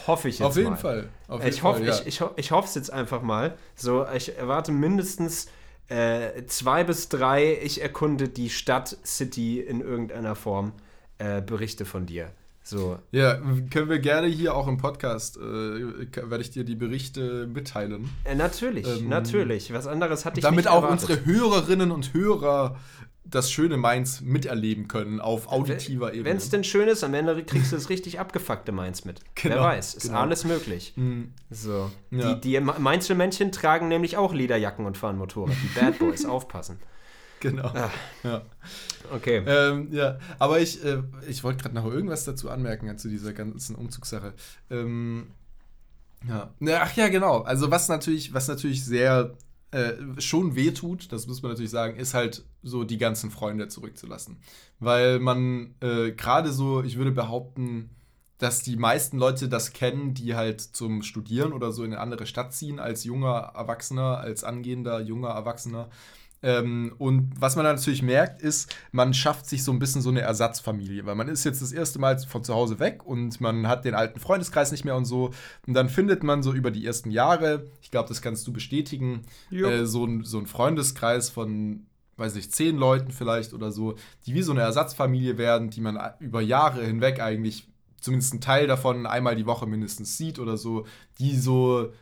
Hoffe ich jetzt Auf jeden mal. Fall. Auf jeden ich hoffe ja. ich, ich, ich hoffe es jetzt einfach mal. So, ich erwarte mindestens äh, zwei bis drei, ich erkunde die Stadt, City in irgendeiner Form, äh, Berichte von dir. So. Ja, können wir gerne hier auch im Podcast, äh, werde ich dir die Berichte mitteilen. Äh, natürlich, ähm, natürlich. Was anderes hatte ich damit nicht Damit auch unsere Hörerinnen und Hörer das schöne Mainz miterleben können auf auditiver Ebene. Wenn es denn schön ist, am Ende kriegst du das richtig abgefuckte Mainz mit. Genau, Wer weiß, ist genau. alles möglich. Mhm. So. Ja. Die, die Mainzelmännchen tragen nämlich auch Lederjacken und fahren Motorrad. Die Bad Boys, aufpassen. Genau. Ah. Ja. Okay. Ähm, ja, aber ich, äh, ich wollte gerade noch irgendwas dazu anmerken zu dieser ganzen Umzugssache. Ähm, ja. Ach ja, genau. Also was natürlich, was natürlich sehr äh, schon wehtut, das muss man natürlich sagen, ist halt so die ganzen Freunde zurückzulassen. Weil man äh, gerade so, ich würde behaupten, dass die meisten Leute das kennen, die halt zum Studieren oder so in eine andere Stadt ziehen, als junger Erwachsener, als angehender junger Erwachsener. Ähm, und was man natürlich merkt, ist, man schafft sich so ein bisschen so eine Ersatzfamilie, weil man ist jetzt das erste Mal von zu Hause weg und man hat den alten Freundeskreis nicht mehr und so. Und dann findet man so über die ersten Jahre, ich glaube, das kannst du bestätigen, äh, so, ein, so ein Freundeskreis von, weiß ich, zehn Leuten vielleicht oder so, die wie so eine Ersatzfamilie werden, die man über Jahre hinweg eigentlich zumindest einen Teil davon einmal die Woche mindestens sieht oder so, die so,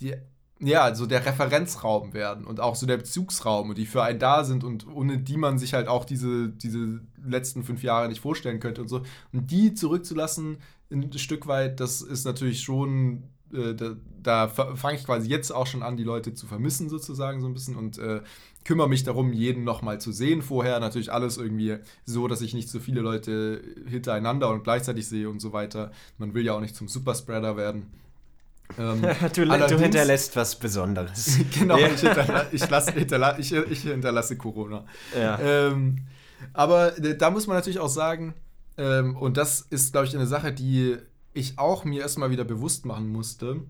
die ja, so der Referenzraum werden und auch so der Bezugsraum, die für einen da sind und ohne die man sich halt auch diese, diese letzten fünf Jahre nicht vorstellen könnte und so. Und die zurückzulassen, ein Stück weit, das ist natürlich schon, äh, da, da fange ich quasi jetzt auch schon an, die Leute zu vermissen, sozusagen, so ein bisschen und äh, kümmere mich darum, jeden nochmal zu sehen vorher. Natürlich alles irgendwie so, dass ich nicht so viele Leute hintereinander und gleichzeitig sehe und so weiter. Man will ja auch nicht zum Superspreader werden. Ähm, du, du, hinterlässt was Besonderes. genau, ja. ich, hinterla ich, lass, hinterla ich, ich, hinterlasse Corona. Ja. Ähm, aber äh, da muss man natürlich auch sagen, ähm, und das ist, glaube ich, eine Sache, die ich auch mir erstmal wieder bewusst machen musste,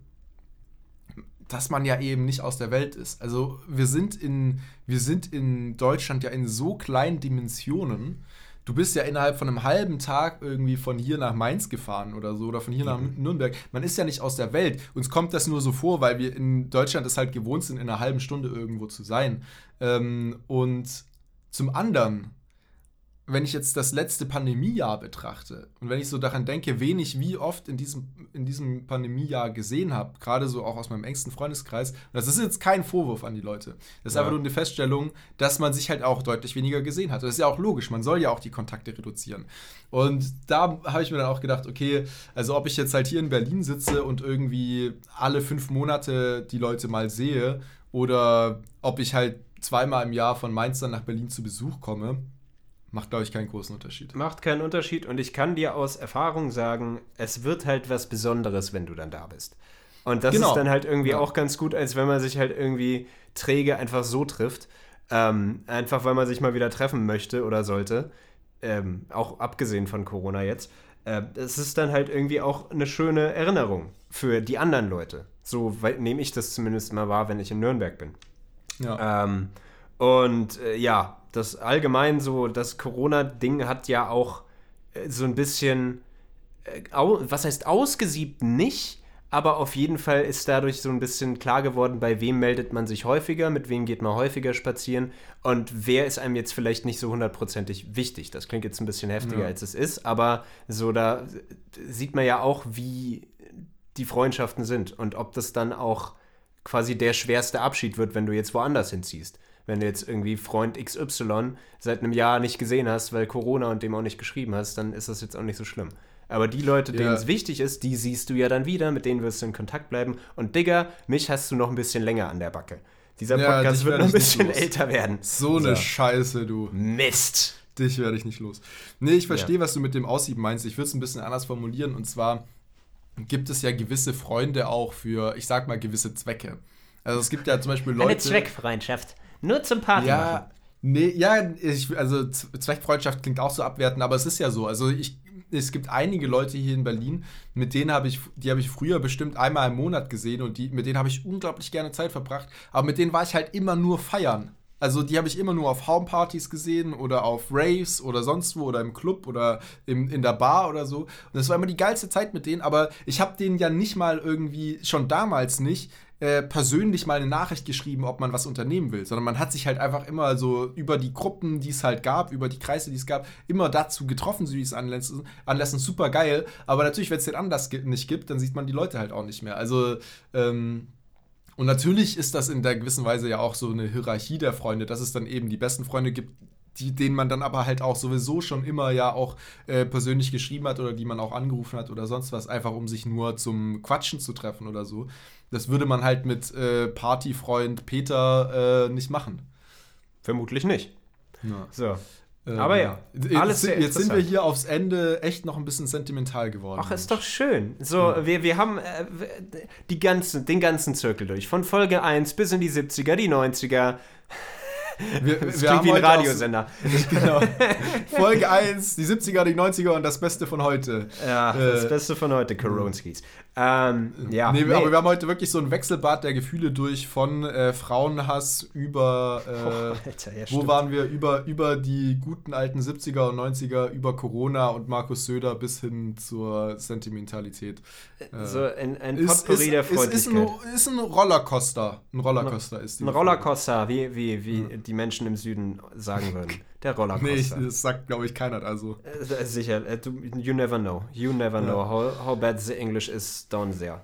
dass man ja eben nicht aus der Welt ist. Also wir sind in, wir sind in Deutschland ja in so kleinen Dimensionen, du bist ja innerhalb von einem halben Tag irgendwie von hier nach Mainz gefahren oder so oder von hier mhm. nach Nürnberg. Man ist ja nicht aus der Welt. Uns kommt das nur so vor, weil wir in Deutschland es halt gewohnt sind, in einer halben Stunde irgendwo zu sein. Ähm, und zum anderen wenn ich jetzt das letzte Pandemiejahr betrachte und wenn ich so daran denke, wen ich wie oft in diesem, in diesem Pandemiejahr gesehen habe, gerade so auch aus meinem engsten Freundeskreis, das ist jetzt kein Vorwurf an die Leute. Das ist ja. einfach nur eine Feststellung, dass man sich halt auch deutlich weniger gesehen hat. Das ist ja auch logisch, man soll ja auch die Kontakte reduzieren. Und da habe ich mir dann auch gedacht, okay, also ob ich jetzt halt hier in Berlin sitze und irgendwie alle fünf Monate die Leute mal sehe oder ob ich halt zweimal im Jahr von Mainz dann nach Berlin zu Besuch komme, Macht, glaube ich, keinen großen Unterschied. Macht keinen Unterschied und ich kann dir aus Erfahrung sagen, es wird halt was Besonderes, wenn du dann da bist. Und das genau. ist dann halt irgendwie ja. auch ganz gut, als wenn man sich halt irgendwie träge einfach so trifft. Ähm, einfach weil man sich mal wieder treffen möchte oder sollte. Ähm, auch abgesehen von Corona jetzt. Äh, es ist dann halt irgendwie auch eine schöne Erinnerung für die anderen Leute. So nehme ich das zumindest mal wahr, wenn ich in Nürnberg bin. Ja. Ähm, und äh, ja, das allgemein so, das Corona-Ding hat ja auch äh, so ein bisschen, äh, was heißt ausgesiebt nicht, aber auf jeden Fall ist dadurch so ein bisschen klar geworden, bei wem meldet man sich häufiger, mit wem geht man häufiger spazieren und wer ist einem jetzt vielleicht nicht so hundertprozentig wichtig. Das klingt jetzt ein bisschen heftiger, ja. als es ist, aber so da sieht man ja auch, wie die Freundschaften sind und ob das dann auch quasi der schwerste Abschied wird, wenn du jetzt woanders hinziehst wenn du jetzt irgendwie Freund XY seit einem Jahr nicht gesehen hast, weil Corona und dem auch nicht geschrieben hast, dann ist das jetzt auch nicht so schlimm. Aber die Leute, denen ja. es wichtig ist, die siehst du ja dann wieder, mit denen wirst du in Kontakt bleiben. Und Digga, mich hast du noch ein bisschen länger an der Backe. Dieser Podcast ja, wird noch ein bisschen älter werden. So eine so. Scheiße, du. Mist. Dich werde ich nicht los. Nee, ich verstehe, ja. was du mit dem Aussieben meinst. Ich würde es ein bisschen anders formulieren. Und zwar gibt es ja gewisse Freunde auch für, ich sag mal, gewisse Zwecke. Also es gibt ja zum Beispiel Leute. Eine Zweckfreundschaft. Nur zum Party ja, machen. Nee, ja, ich, also Zweckfreundschaft klingt auch so abwertend, aber es ist ja so. Also ich, es gibt einige Leute hier in Berlin, mit denen habe ich, die habe ich früher bestimmt einmal im Monat gesehen und die, mit denen habe ich unglaublich gerne Zeit verbracht. Aber mit denen war ich halt immer nur feiern. Also die habe ich immer nur auf Homepartys gesehen oder auf Raves oder sonst wo oder im Club oder im, in der Bar oder so. Und das war immer die geilste Zeit mit denen, aber ich habe denen ja nicht mal irgendwie, schon damals nicht, äh, persönlich mal eine Nachricht geschrieben, ob man was unternehmen will, sondern man hat sich halt einfach immer so über die Gruppen, die es halt gab, über die Kreise, die es gab, immer dazu getroffen, so wie es anlässen. Anlässen super geil. Aber natürlich, wenn es den Anlass nicht gibt, dann sieht man die Leute halt auch nicht mehr. Also, ähm, und natürlich ist das in der gewissen Weise ja auch so eine Hierarchie der Freunde, dass es dann eben die besten Freunde gibt, die, denen man dann aber halt auch sowieso schon immer ja auch äh, persönlich geschrieben hat oder die man auch angerufen hat oder sonst was, einfach um sich nur zum Quatschen zu treffen oder so. Das würde man halt mit äh, Partyfreund Peter äh, nicht machen. Vermutlich nicht. Ja. So. Ähm, Aber ja, alles jetzt, jetzt sind wir hier aufs Ende echt noch ein bisschen sentimental geworden. Ach, ist doch schön. So, ja. wir, wir haben äh, die ganzen, den ganzen Zirkel durch. Von Folge 1 bis in die 70er, die 90er. Wir, das wir klingt wie ein Radiosender. Aus, genau. Folge 1, die 70er, die 90er und das Beste von heute. Ja, äh, das Beste von heute, Koronskis. Ähm, ja, nee, nee, aber wir haben heute wirklich so ein Wechselbad der Gefühle durch von äh, Frauenhass über, äh, oh, Alter, ja, wo waren wir, über, über die guten alten 70er und 90er, über Corona und Markus Söder bis hin zur Sentimentalität. Äh, so ein, ein Potpourri ist, der Freundlichkeit. Ist, ist, ein, ist ein Rollercoaster. Ein Rollercoaster ist die. Ein Rollercoaster, wie, wie, wie ja. Die Menschen im Süden sagen würden. Der Rollercoaster. Nee, das sagt, glaube ich, keiner. Also. Äh, sicher, äh, you never know. You never know how, how bad the English is down there.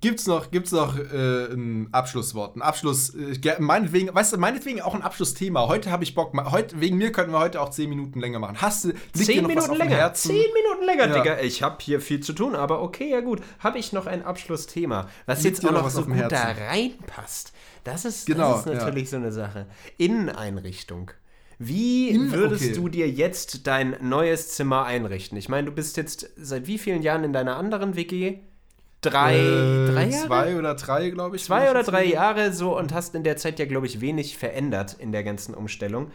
Gibt's noch, gibt's noch äh, ein Abschlusswort, ein Abschluss, äh, meinetwegen, weißt du, meinetwegen auch ein Abschlussthema. Heute habe ich Bock, heute, wegen mir könnten wir heute auch zehn Minuten länger machen. Hast du, zehn Minuten länger? Zehn Minuten länger, ja. Digga. Ich habe hier viel zu tun, aber okay, ja gut. Habe ich noch ein Abschlussthema, was liegt jetzt auch noch so gut da reinpasst. Das ist, genau, das ist natürlich ja. so eine Sache. Inneneinrichtung. Wie würdest okay. du dir jetzt dein neues Zimmer einrichten? Ich meine, du bist jetzt seit wie vielen Jahren in deiner anderen WG? Drei, äh, drei Jahre? Zwei oder drei, glaube ich. Zwei oder drei Jahre so und hast in der Zeit ja, glaube ich, wenig verändert in der ganzen Umstellung.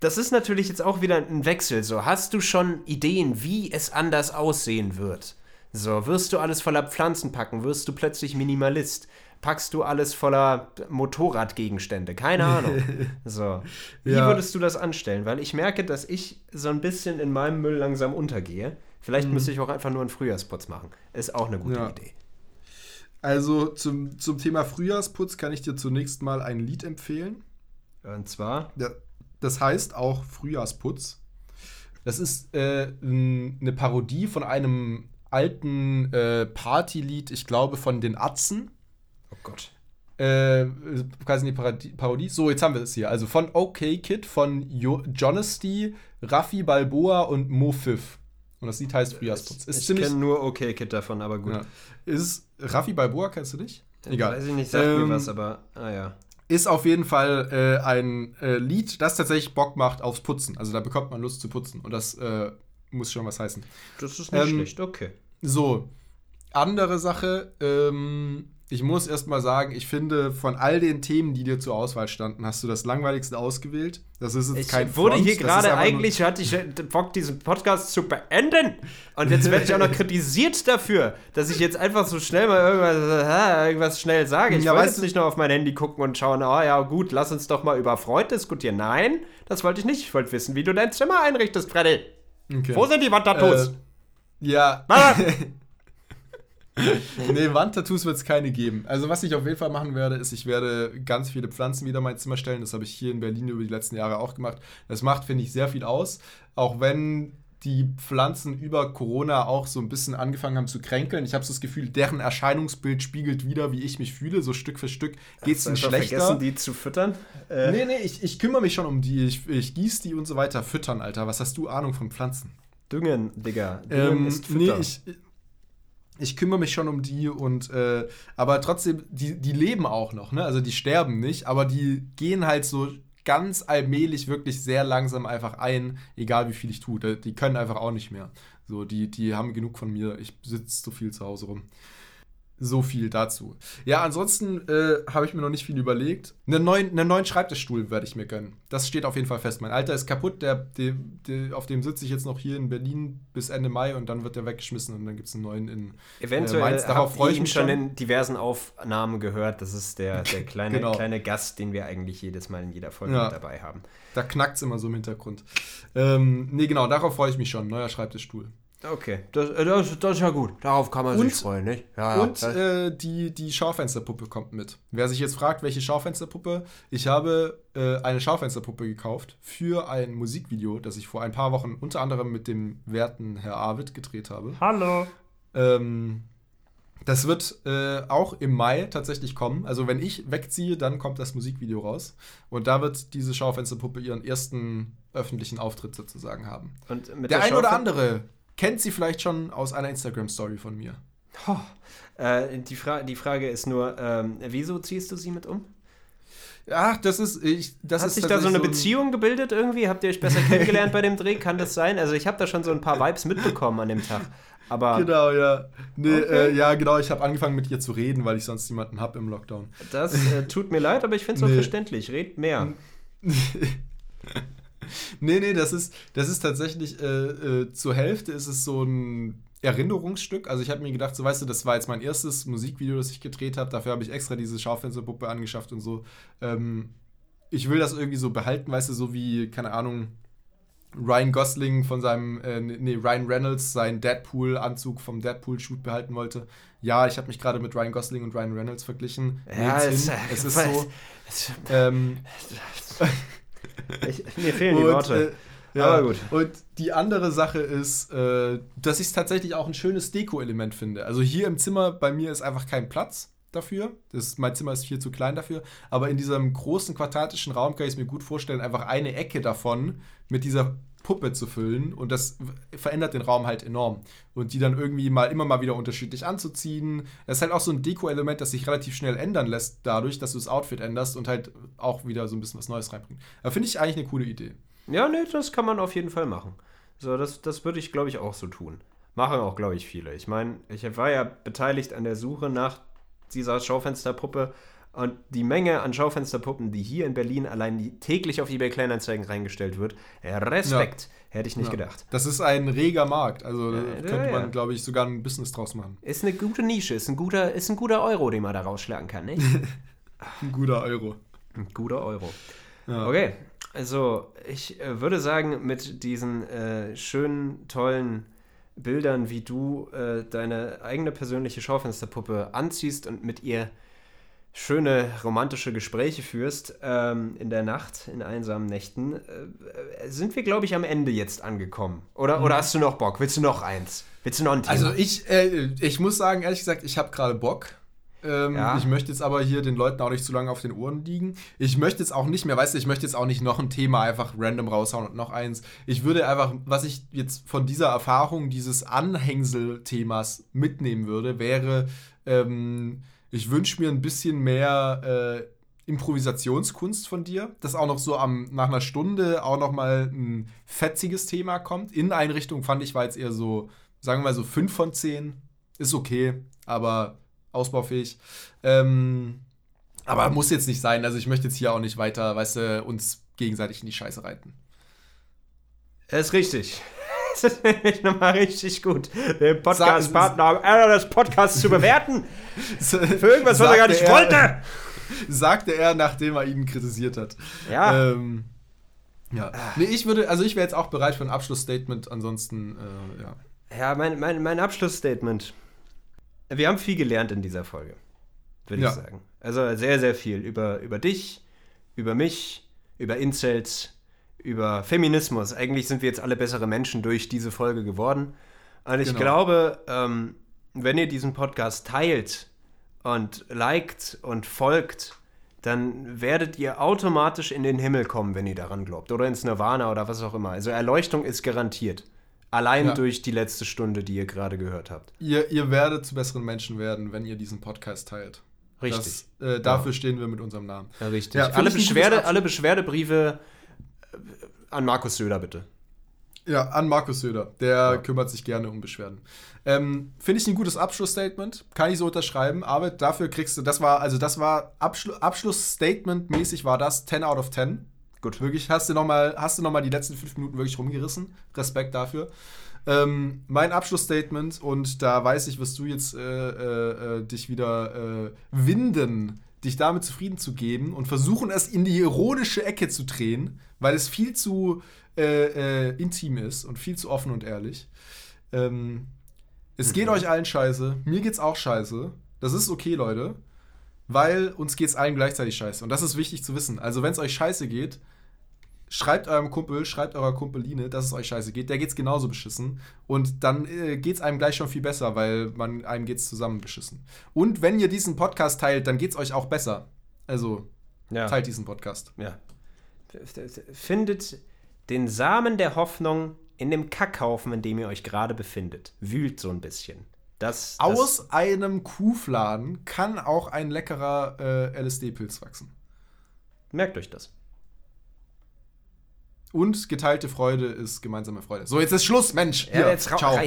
Das ist natürlich jetzt auch wieder ein Wechsel. So, hast du schon Ideen, wie es anders aussehen wird? So, wirst du alles voller Pflanzen packen? Wirst du plötzlich Minimalist? Packst du alles voller Motorradgegenstände? Keine Ahnung. So. Wie ja. würdest du das anstellen? Weil ich merke, dass ich so ein bisschen in meinem Müll langsam untergehe. Vielleicht mhm. müsste ich auch einfach nur einen Frühjahrsputz machen. Ist auch eine gute ja. Idee. Also zum, zum Thema Frühjahrsputz kann ich dir zunächst mal ein Lied empfehlen. Und zwar? Das heißt auch Frühjahrsputz. Das ist äh, eine Parodie von einem alten äh, Partylied, ich glaube von den Atzen. Oh Gott. Äh, quasi eine Parodie. So, jetzt haben wir es hier. Also von OK Kid, von jo Jonesty, Raffi Balboa und Mo Fifth. Und das Lied heißt Frühjahrsputz. Ist ich kenne nur OK Kid davon, aber gut. Ja. Ist Raffi Balboa, kennst du dich? Egal. Weiß ich nicht, sagt ähm, mir was, aber ah ja. Ist auf jeden Fall äh, ein äh, Lied, das tatsächlich Bock macht aufs Putzen. Also da bekommt man Lust zu putzen. Und das äh, muss schon was heißen. Das ist nicht ähm, schlecht, okay. So, andere Sache, ähm, ich muss erst mal sagen, ich finde, von all den Themen, die dir zur Auswahl standen, hast du das langweiligste ausgewählt. Das ist jetzt ich kein wurde Front, hier gerade eigentlich, hatte ich Bock, diesen Podcast zu beenden. Und jetzt werde ich auch noch kritisiert dafür, dass ich jetzt einfach so schnell mal irgendwas, irgendwas schnell sage. Ich ja, wollte jetzt nicht nur auf mein Handy gucken und schauen, oh ja, gut, lass uns doch mal über Freud diskutieren. Nein, das wollte ich nicht. Ich wollte wissen, wie du dein Zimmer einrichtest, Freddy. Okay. Wo sind die Wandtattoos? Äh, ja. Nee, Wandtattoos wird es keine geben. Also, was ich auf jeden Fall machen werde, ist, ich werde ganz viele Pflanzen wieder in mein Zimmer stellen. Das habe ich hier in Berlin über die letzten Jahre auch gemacht. Das macht, finde ich, sehr viel aus. Auch wenn die Pflanzen über Corona auch so ein bisschen angefangen haben zu kränkeln. Ich habe so das Gefühl, deren Erscheinungsbild spiegelt wieder, wie ich mich fühle. So Stück für Stück geht es ihnen schlechter. vergessen, die zu füttern? Äh. Nee, nee, ich, ich kümmere mich schon um die. Ich, ich gieße die und so weiter. Füttern, Alter. Was hast du Ahnung von Pflanzen? Düngen, Digga. Düngen ähm, ist Füttern. Nee, ich, ich kümmere mich schon um die und äh, aber trotzdem, die, die leben auch noch, ne? Also die sterben nicht, aber die gehen halt so ganz allmählich wirklich sehr langsam einfach ein, egal wie viel ich tue. Die können einfach auch nicht mehr. So, die, die haben genug von mir. Ich sitze so viel zu Hause rum. So viel dazu. Ja, ansonsten äh, habe ich mir noch nicht viel überlegt. Einen neuen, einen neuen Schreibtischstuhl werde ich mir gönnen. Das steht auf jeden Fall fest. Mein alter ist kaputt. Der, der, der auf dem sitze ich jetzt noch hier in Berlin bis Ende Mai und dann wird der weggeschmissen und dann gibt es einen neuen in Eventuell äh, Mainz. Darauf freue ich mich schon. in diversen Aufnahmen gehört. Das ist der, der kleine, genau. kleine Gast, den wir eigentlich jedes Mal in jeder Folge ja. dabei haben. Da knackt es immer so im Hintergrund. Ähm, nee, genau, darauf freue ich mich schon. Neuer Schreibtischstuhl. Okay, das, äh, das, das, ist ja gut. Darauf kann man und, sich freuen, nicht? Ja, und äh, die, die Schaufensterpuppe kommt mit. Wer sich jetzt fragt, welche Schaufensterpuppe, ich habe äh, eine Schaufensterpuppe gekauft für ein Musikvideo, das ich vor ein paar Wochen unter anderem mit dem werten Herr Arvid gedreht habe. Hallo. Ähm, das wird äh, auch im Mai tatsächlich kommen. Also wenn ich wegziehe, dann kommt das Musikvideo raus. Und da wird diese Schaufensterpuppe ihren ersten öffentlichen Auftritt sozusagen haben. Und der, der ein oder andere kennt sie vielleicht schon aus einer Instagram-Story von mir. Oh, äh, die, Fra die Frage ist nur, ähm, wieso ziehst du sie mit um? Ach, das ist. Ich, das Hat ist sich da so eine so ein Beziehung gebildet irgendwie? Habt ihr euch besser kennengelernt bei dem Dreh? Kann das sein? Also, ich habe da schon so ein paar Vibes mitbekommen an dem Tag. Aber genau, ja. Nee, okay. äh, ja, genau. Ich habe angefangen mit ihr zu reden, weil ich sonst niemanden habe im Lockdown. Das äh, tut mir leid, aber ich finde es nee. auch verständlich. Red mehr. nee, nee, das ist, das ist tatsächlich, äh, äh, zur Hälfte ist es so ein Erinnerungsstück. Also ich habe mir gedacht, so weißt du, das war jetzt mein erstes Musikvideo, das ich gedreht habe. Dafür habe ich extra diese Schaufensterpuppe angeschafft und so. Ähm, ich will das irgendwie so behalten, weißt du, so wie, keine Ahnung, Ryan Gosling von seinem, äh, nee, Ryan Reynolds seinen Deadpool-Anzug vom Deadpool-Shoot behalten wollte. Ja, ich habe mich gerade mit Ryan Gosling und Ryan Reynolds verglichen. Ja, es, es, ist so. ähm, ich, mir fehlen die Worte. Ja, aber gut. Und die andere Sache ist, äh, dass ich es tatsächlich auch ein schönes Deko-Element finde. Also hier im Zimmer bei mir ist einfach kein Platz dafür. Das, mein Zimmer ist viel zu klein dafür. Aber in diesem großen quadratischen Raum kann ich es mir gut vorstellen, einfach eine Ecke davon mit dieser Puppe zu füllen und das verändert den Raum halt enorm. Und die dann irgendwie mal immer mal wieder unterschiedlich anzuziehen. Das ist halt auch so ein Deko-Element, das sich relativ schnell ändern lässt, dadurch, dass du das Outfit änderst und halt auch wieder so ein bisschen was Neues reinbringt. Da finde ich eigentlich eine coole Idee. Ja, nee, das kann man auf jeden Fall machen. So, das, das würde ich, glaube ich, auch so tun. Machen auch, glaube ich, viele. Ich meine, ich war ja beteiligt an der Suche nach dieser Schaufensterpuppe und die Menge an Schaufensterpuppen, die hier in Berlin allein täglich auf eBay Kleinanzeigen reingestellt wird, Respekt, ja. hätte ich nicht ja. gedacht. Das ist ein reger Markt, also da äh, könnte man, glaube ich, sogar ein Business draus machen. Ist eine gute Nische, ist ein guter, ist ein guter Euro, den man da rausschlagen kann, nicht? ein guter Euro. Ein guter Euro. Ja. Okay, also ich äh, würde sagen, mit diesen äh, schönen, tollen Bildern, wie du äh, deine eigene persönliche Schaufensterpuppe anziehst und mit ihr schöne romantische Gespräche führst ähm, in der Nacht, in einsamen Nächten, äh, sind wir, glaube ich, am Ende jetzt angekommen. Oder, mhm. oder hast du noch Bock? Willst du noch eins? Willst du noch ein Thema? Also ich, äh, ich muss sagen, ehrlich gesagt, ich habe gerade Bock. Ähm, ja. Ich möchte jetzt aber hier den Leuten auch nicht zu lange auf den Ohren liegen. Ich möchte jetzt auch nicht mehr, weißt du, ich möchte jetzt auch nicht noch ein Thema einfach random raushauen und noch eins. Ich würde einfach, was ich jetzt von dieser Erfahrung dieses Anhängsel-Themas mitnehmen würde, wäre, ähm, ich wünsche mir ein bisschen mehr äh, Improvisationskunst von dir, dass auch noch so am, nach einer Stunde auch noch mal ein fetziges Thema kommt. Inneneinrichtung fand ich war jetzt eher so, sagen wir mal so 5 von 10. Ist okay, aber ausbaufähig. Ähm, aber muss jetzt nicht sein. Also ich möchte jetzt hier auch nicht weiter, weißt du, uns gegenseitig in die Scheiße reiten. Ist richtig. Das ist nämlich nochmal richtig gut, den Podcast-Partner des Podcasts zu bewerten. Für irgendwas, was er gar nicht er, wollte. Sagte er, nachdem er ihn kritisiert hat. Ja. Ähm, ja. Nee, ich würde, also ich wäre jetzt auch bereit für ein Abschlussstatement, ansonsten, äh, ja. Ja, mein, mein, mein Abschlussstatement. Wir haben viel gelernt in dieser Folge, würde ja. ich sagen. Also sehr, sehr viel über, über dich, über mich, über Incels, über Feminismus. Eigentlich sind wir jetzt alle bessere Menschen durch diese Folge geworden. Und ich genau. glaube, ähm, wenn ihr diesen Podcast teilt und liked und folgt, dann werdet ihr automatisch in den Himmel kommen, wenn ihr daran glaubt. Oder ins Nirvana oder was auch immer. Also Erleuchtung ist garantiert. Allein ja. durch die letzte Stunde, die ihr gerade gehört habt. Ihr, ihr werdet zu besseren Menschen werden, wenn ihr diesen Podcast teilt. Richtig. Das, äh, dafür ja. stehen wir mit unserem Namen. Ja, richtig. Alle, Beschwerde, alle Beschwerdebriefe an Markus Söder, bitte. Ja, an Markus Söder. Der ja. kümmert sich gerne um Beschwerden. Ähm, Finde ich ein gutes Abschlussstatement. Kann ich so unterschreiben. Aber dafür kriegst du, das war, also das war Abschlu Abschlussstatement-mäßig war das 10 out of 10. Gut. Wirklich, hast du nochmal noch, die letzten fünf Minuten wirklich rumgerissen. Respekt dafür. Ähm, mein Abschlussstatement, und da weiß ich, wirst du jetzt äh, äh, äh dich wieder äh, winden, dich damit zufrieden zu geben und versuchen, es in die ironische Ecke zu drehen, weil es viel zu äh, äh, intim ist und viel zu offen und ehrlich. Ähm, es mhm. geht euch allen scheiße, mir geht's auch scheiße. Das ist okay, Leute, weil uns geht's allen gleichzeitig scheiße. Und das ist wichtig zu wissen. Also, wenn es euch scheiße geht, schreibt eurem Kumpel, schreibt eurer Kumpeline, dass es euch scheiße geht. Der geht's genauso beschissen. Und dann äh, geht's einem gleich schon viel besser, weil man, einem geht's zusammen beschissen. Und wenn ihr diesen Podcast teilt, dann geht's euch auch besser. Also, ja. teilt diesen Podcast. Ja. Findet den Samen der Hoffnung in dem Kackhaufen, in dem ihr euch gerade befindet. Wühlt so ein bisschen. Das, das Aus einem Kuhfladen kann auch ein leckerer äh, LSD-Pilz wachsen. Merkt euch das. Und geteilte Freude ist gemeinsame Freude. So, jetzt ist Schluss, Mensch. Ja, Hier, jetzt ciao.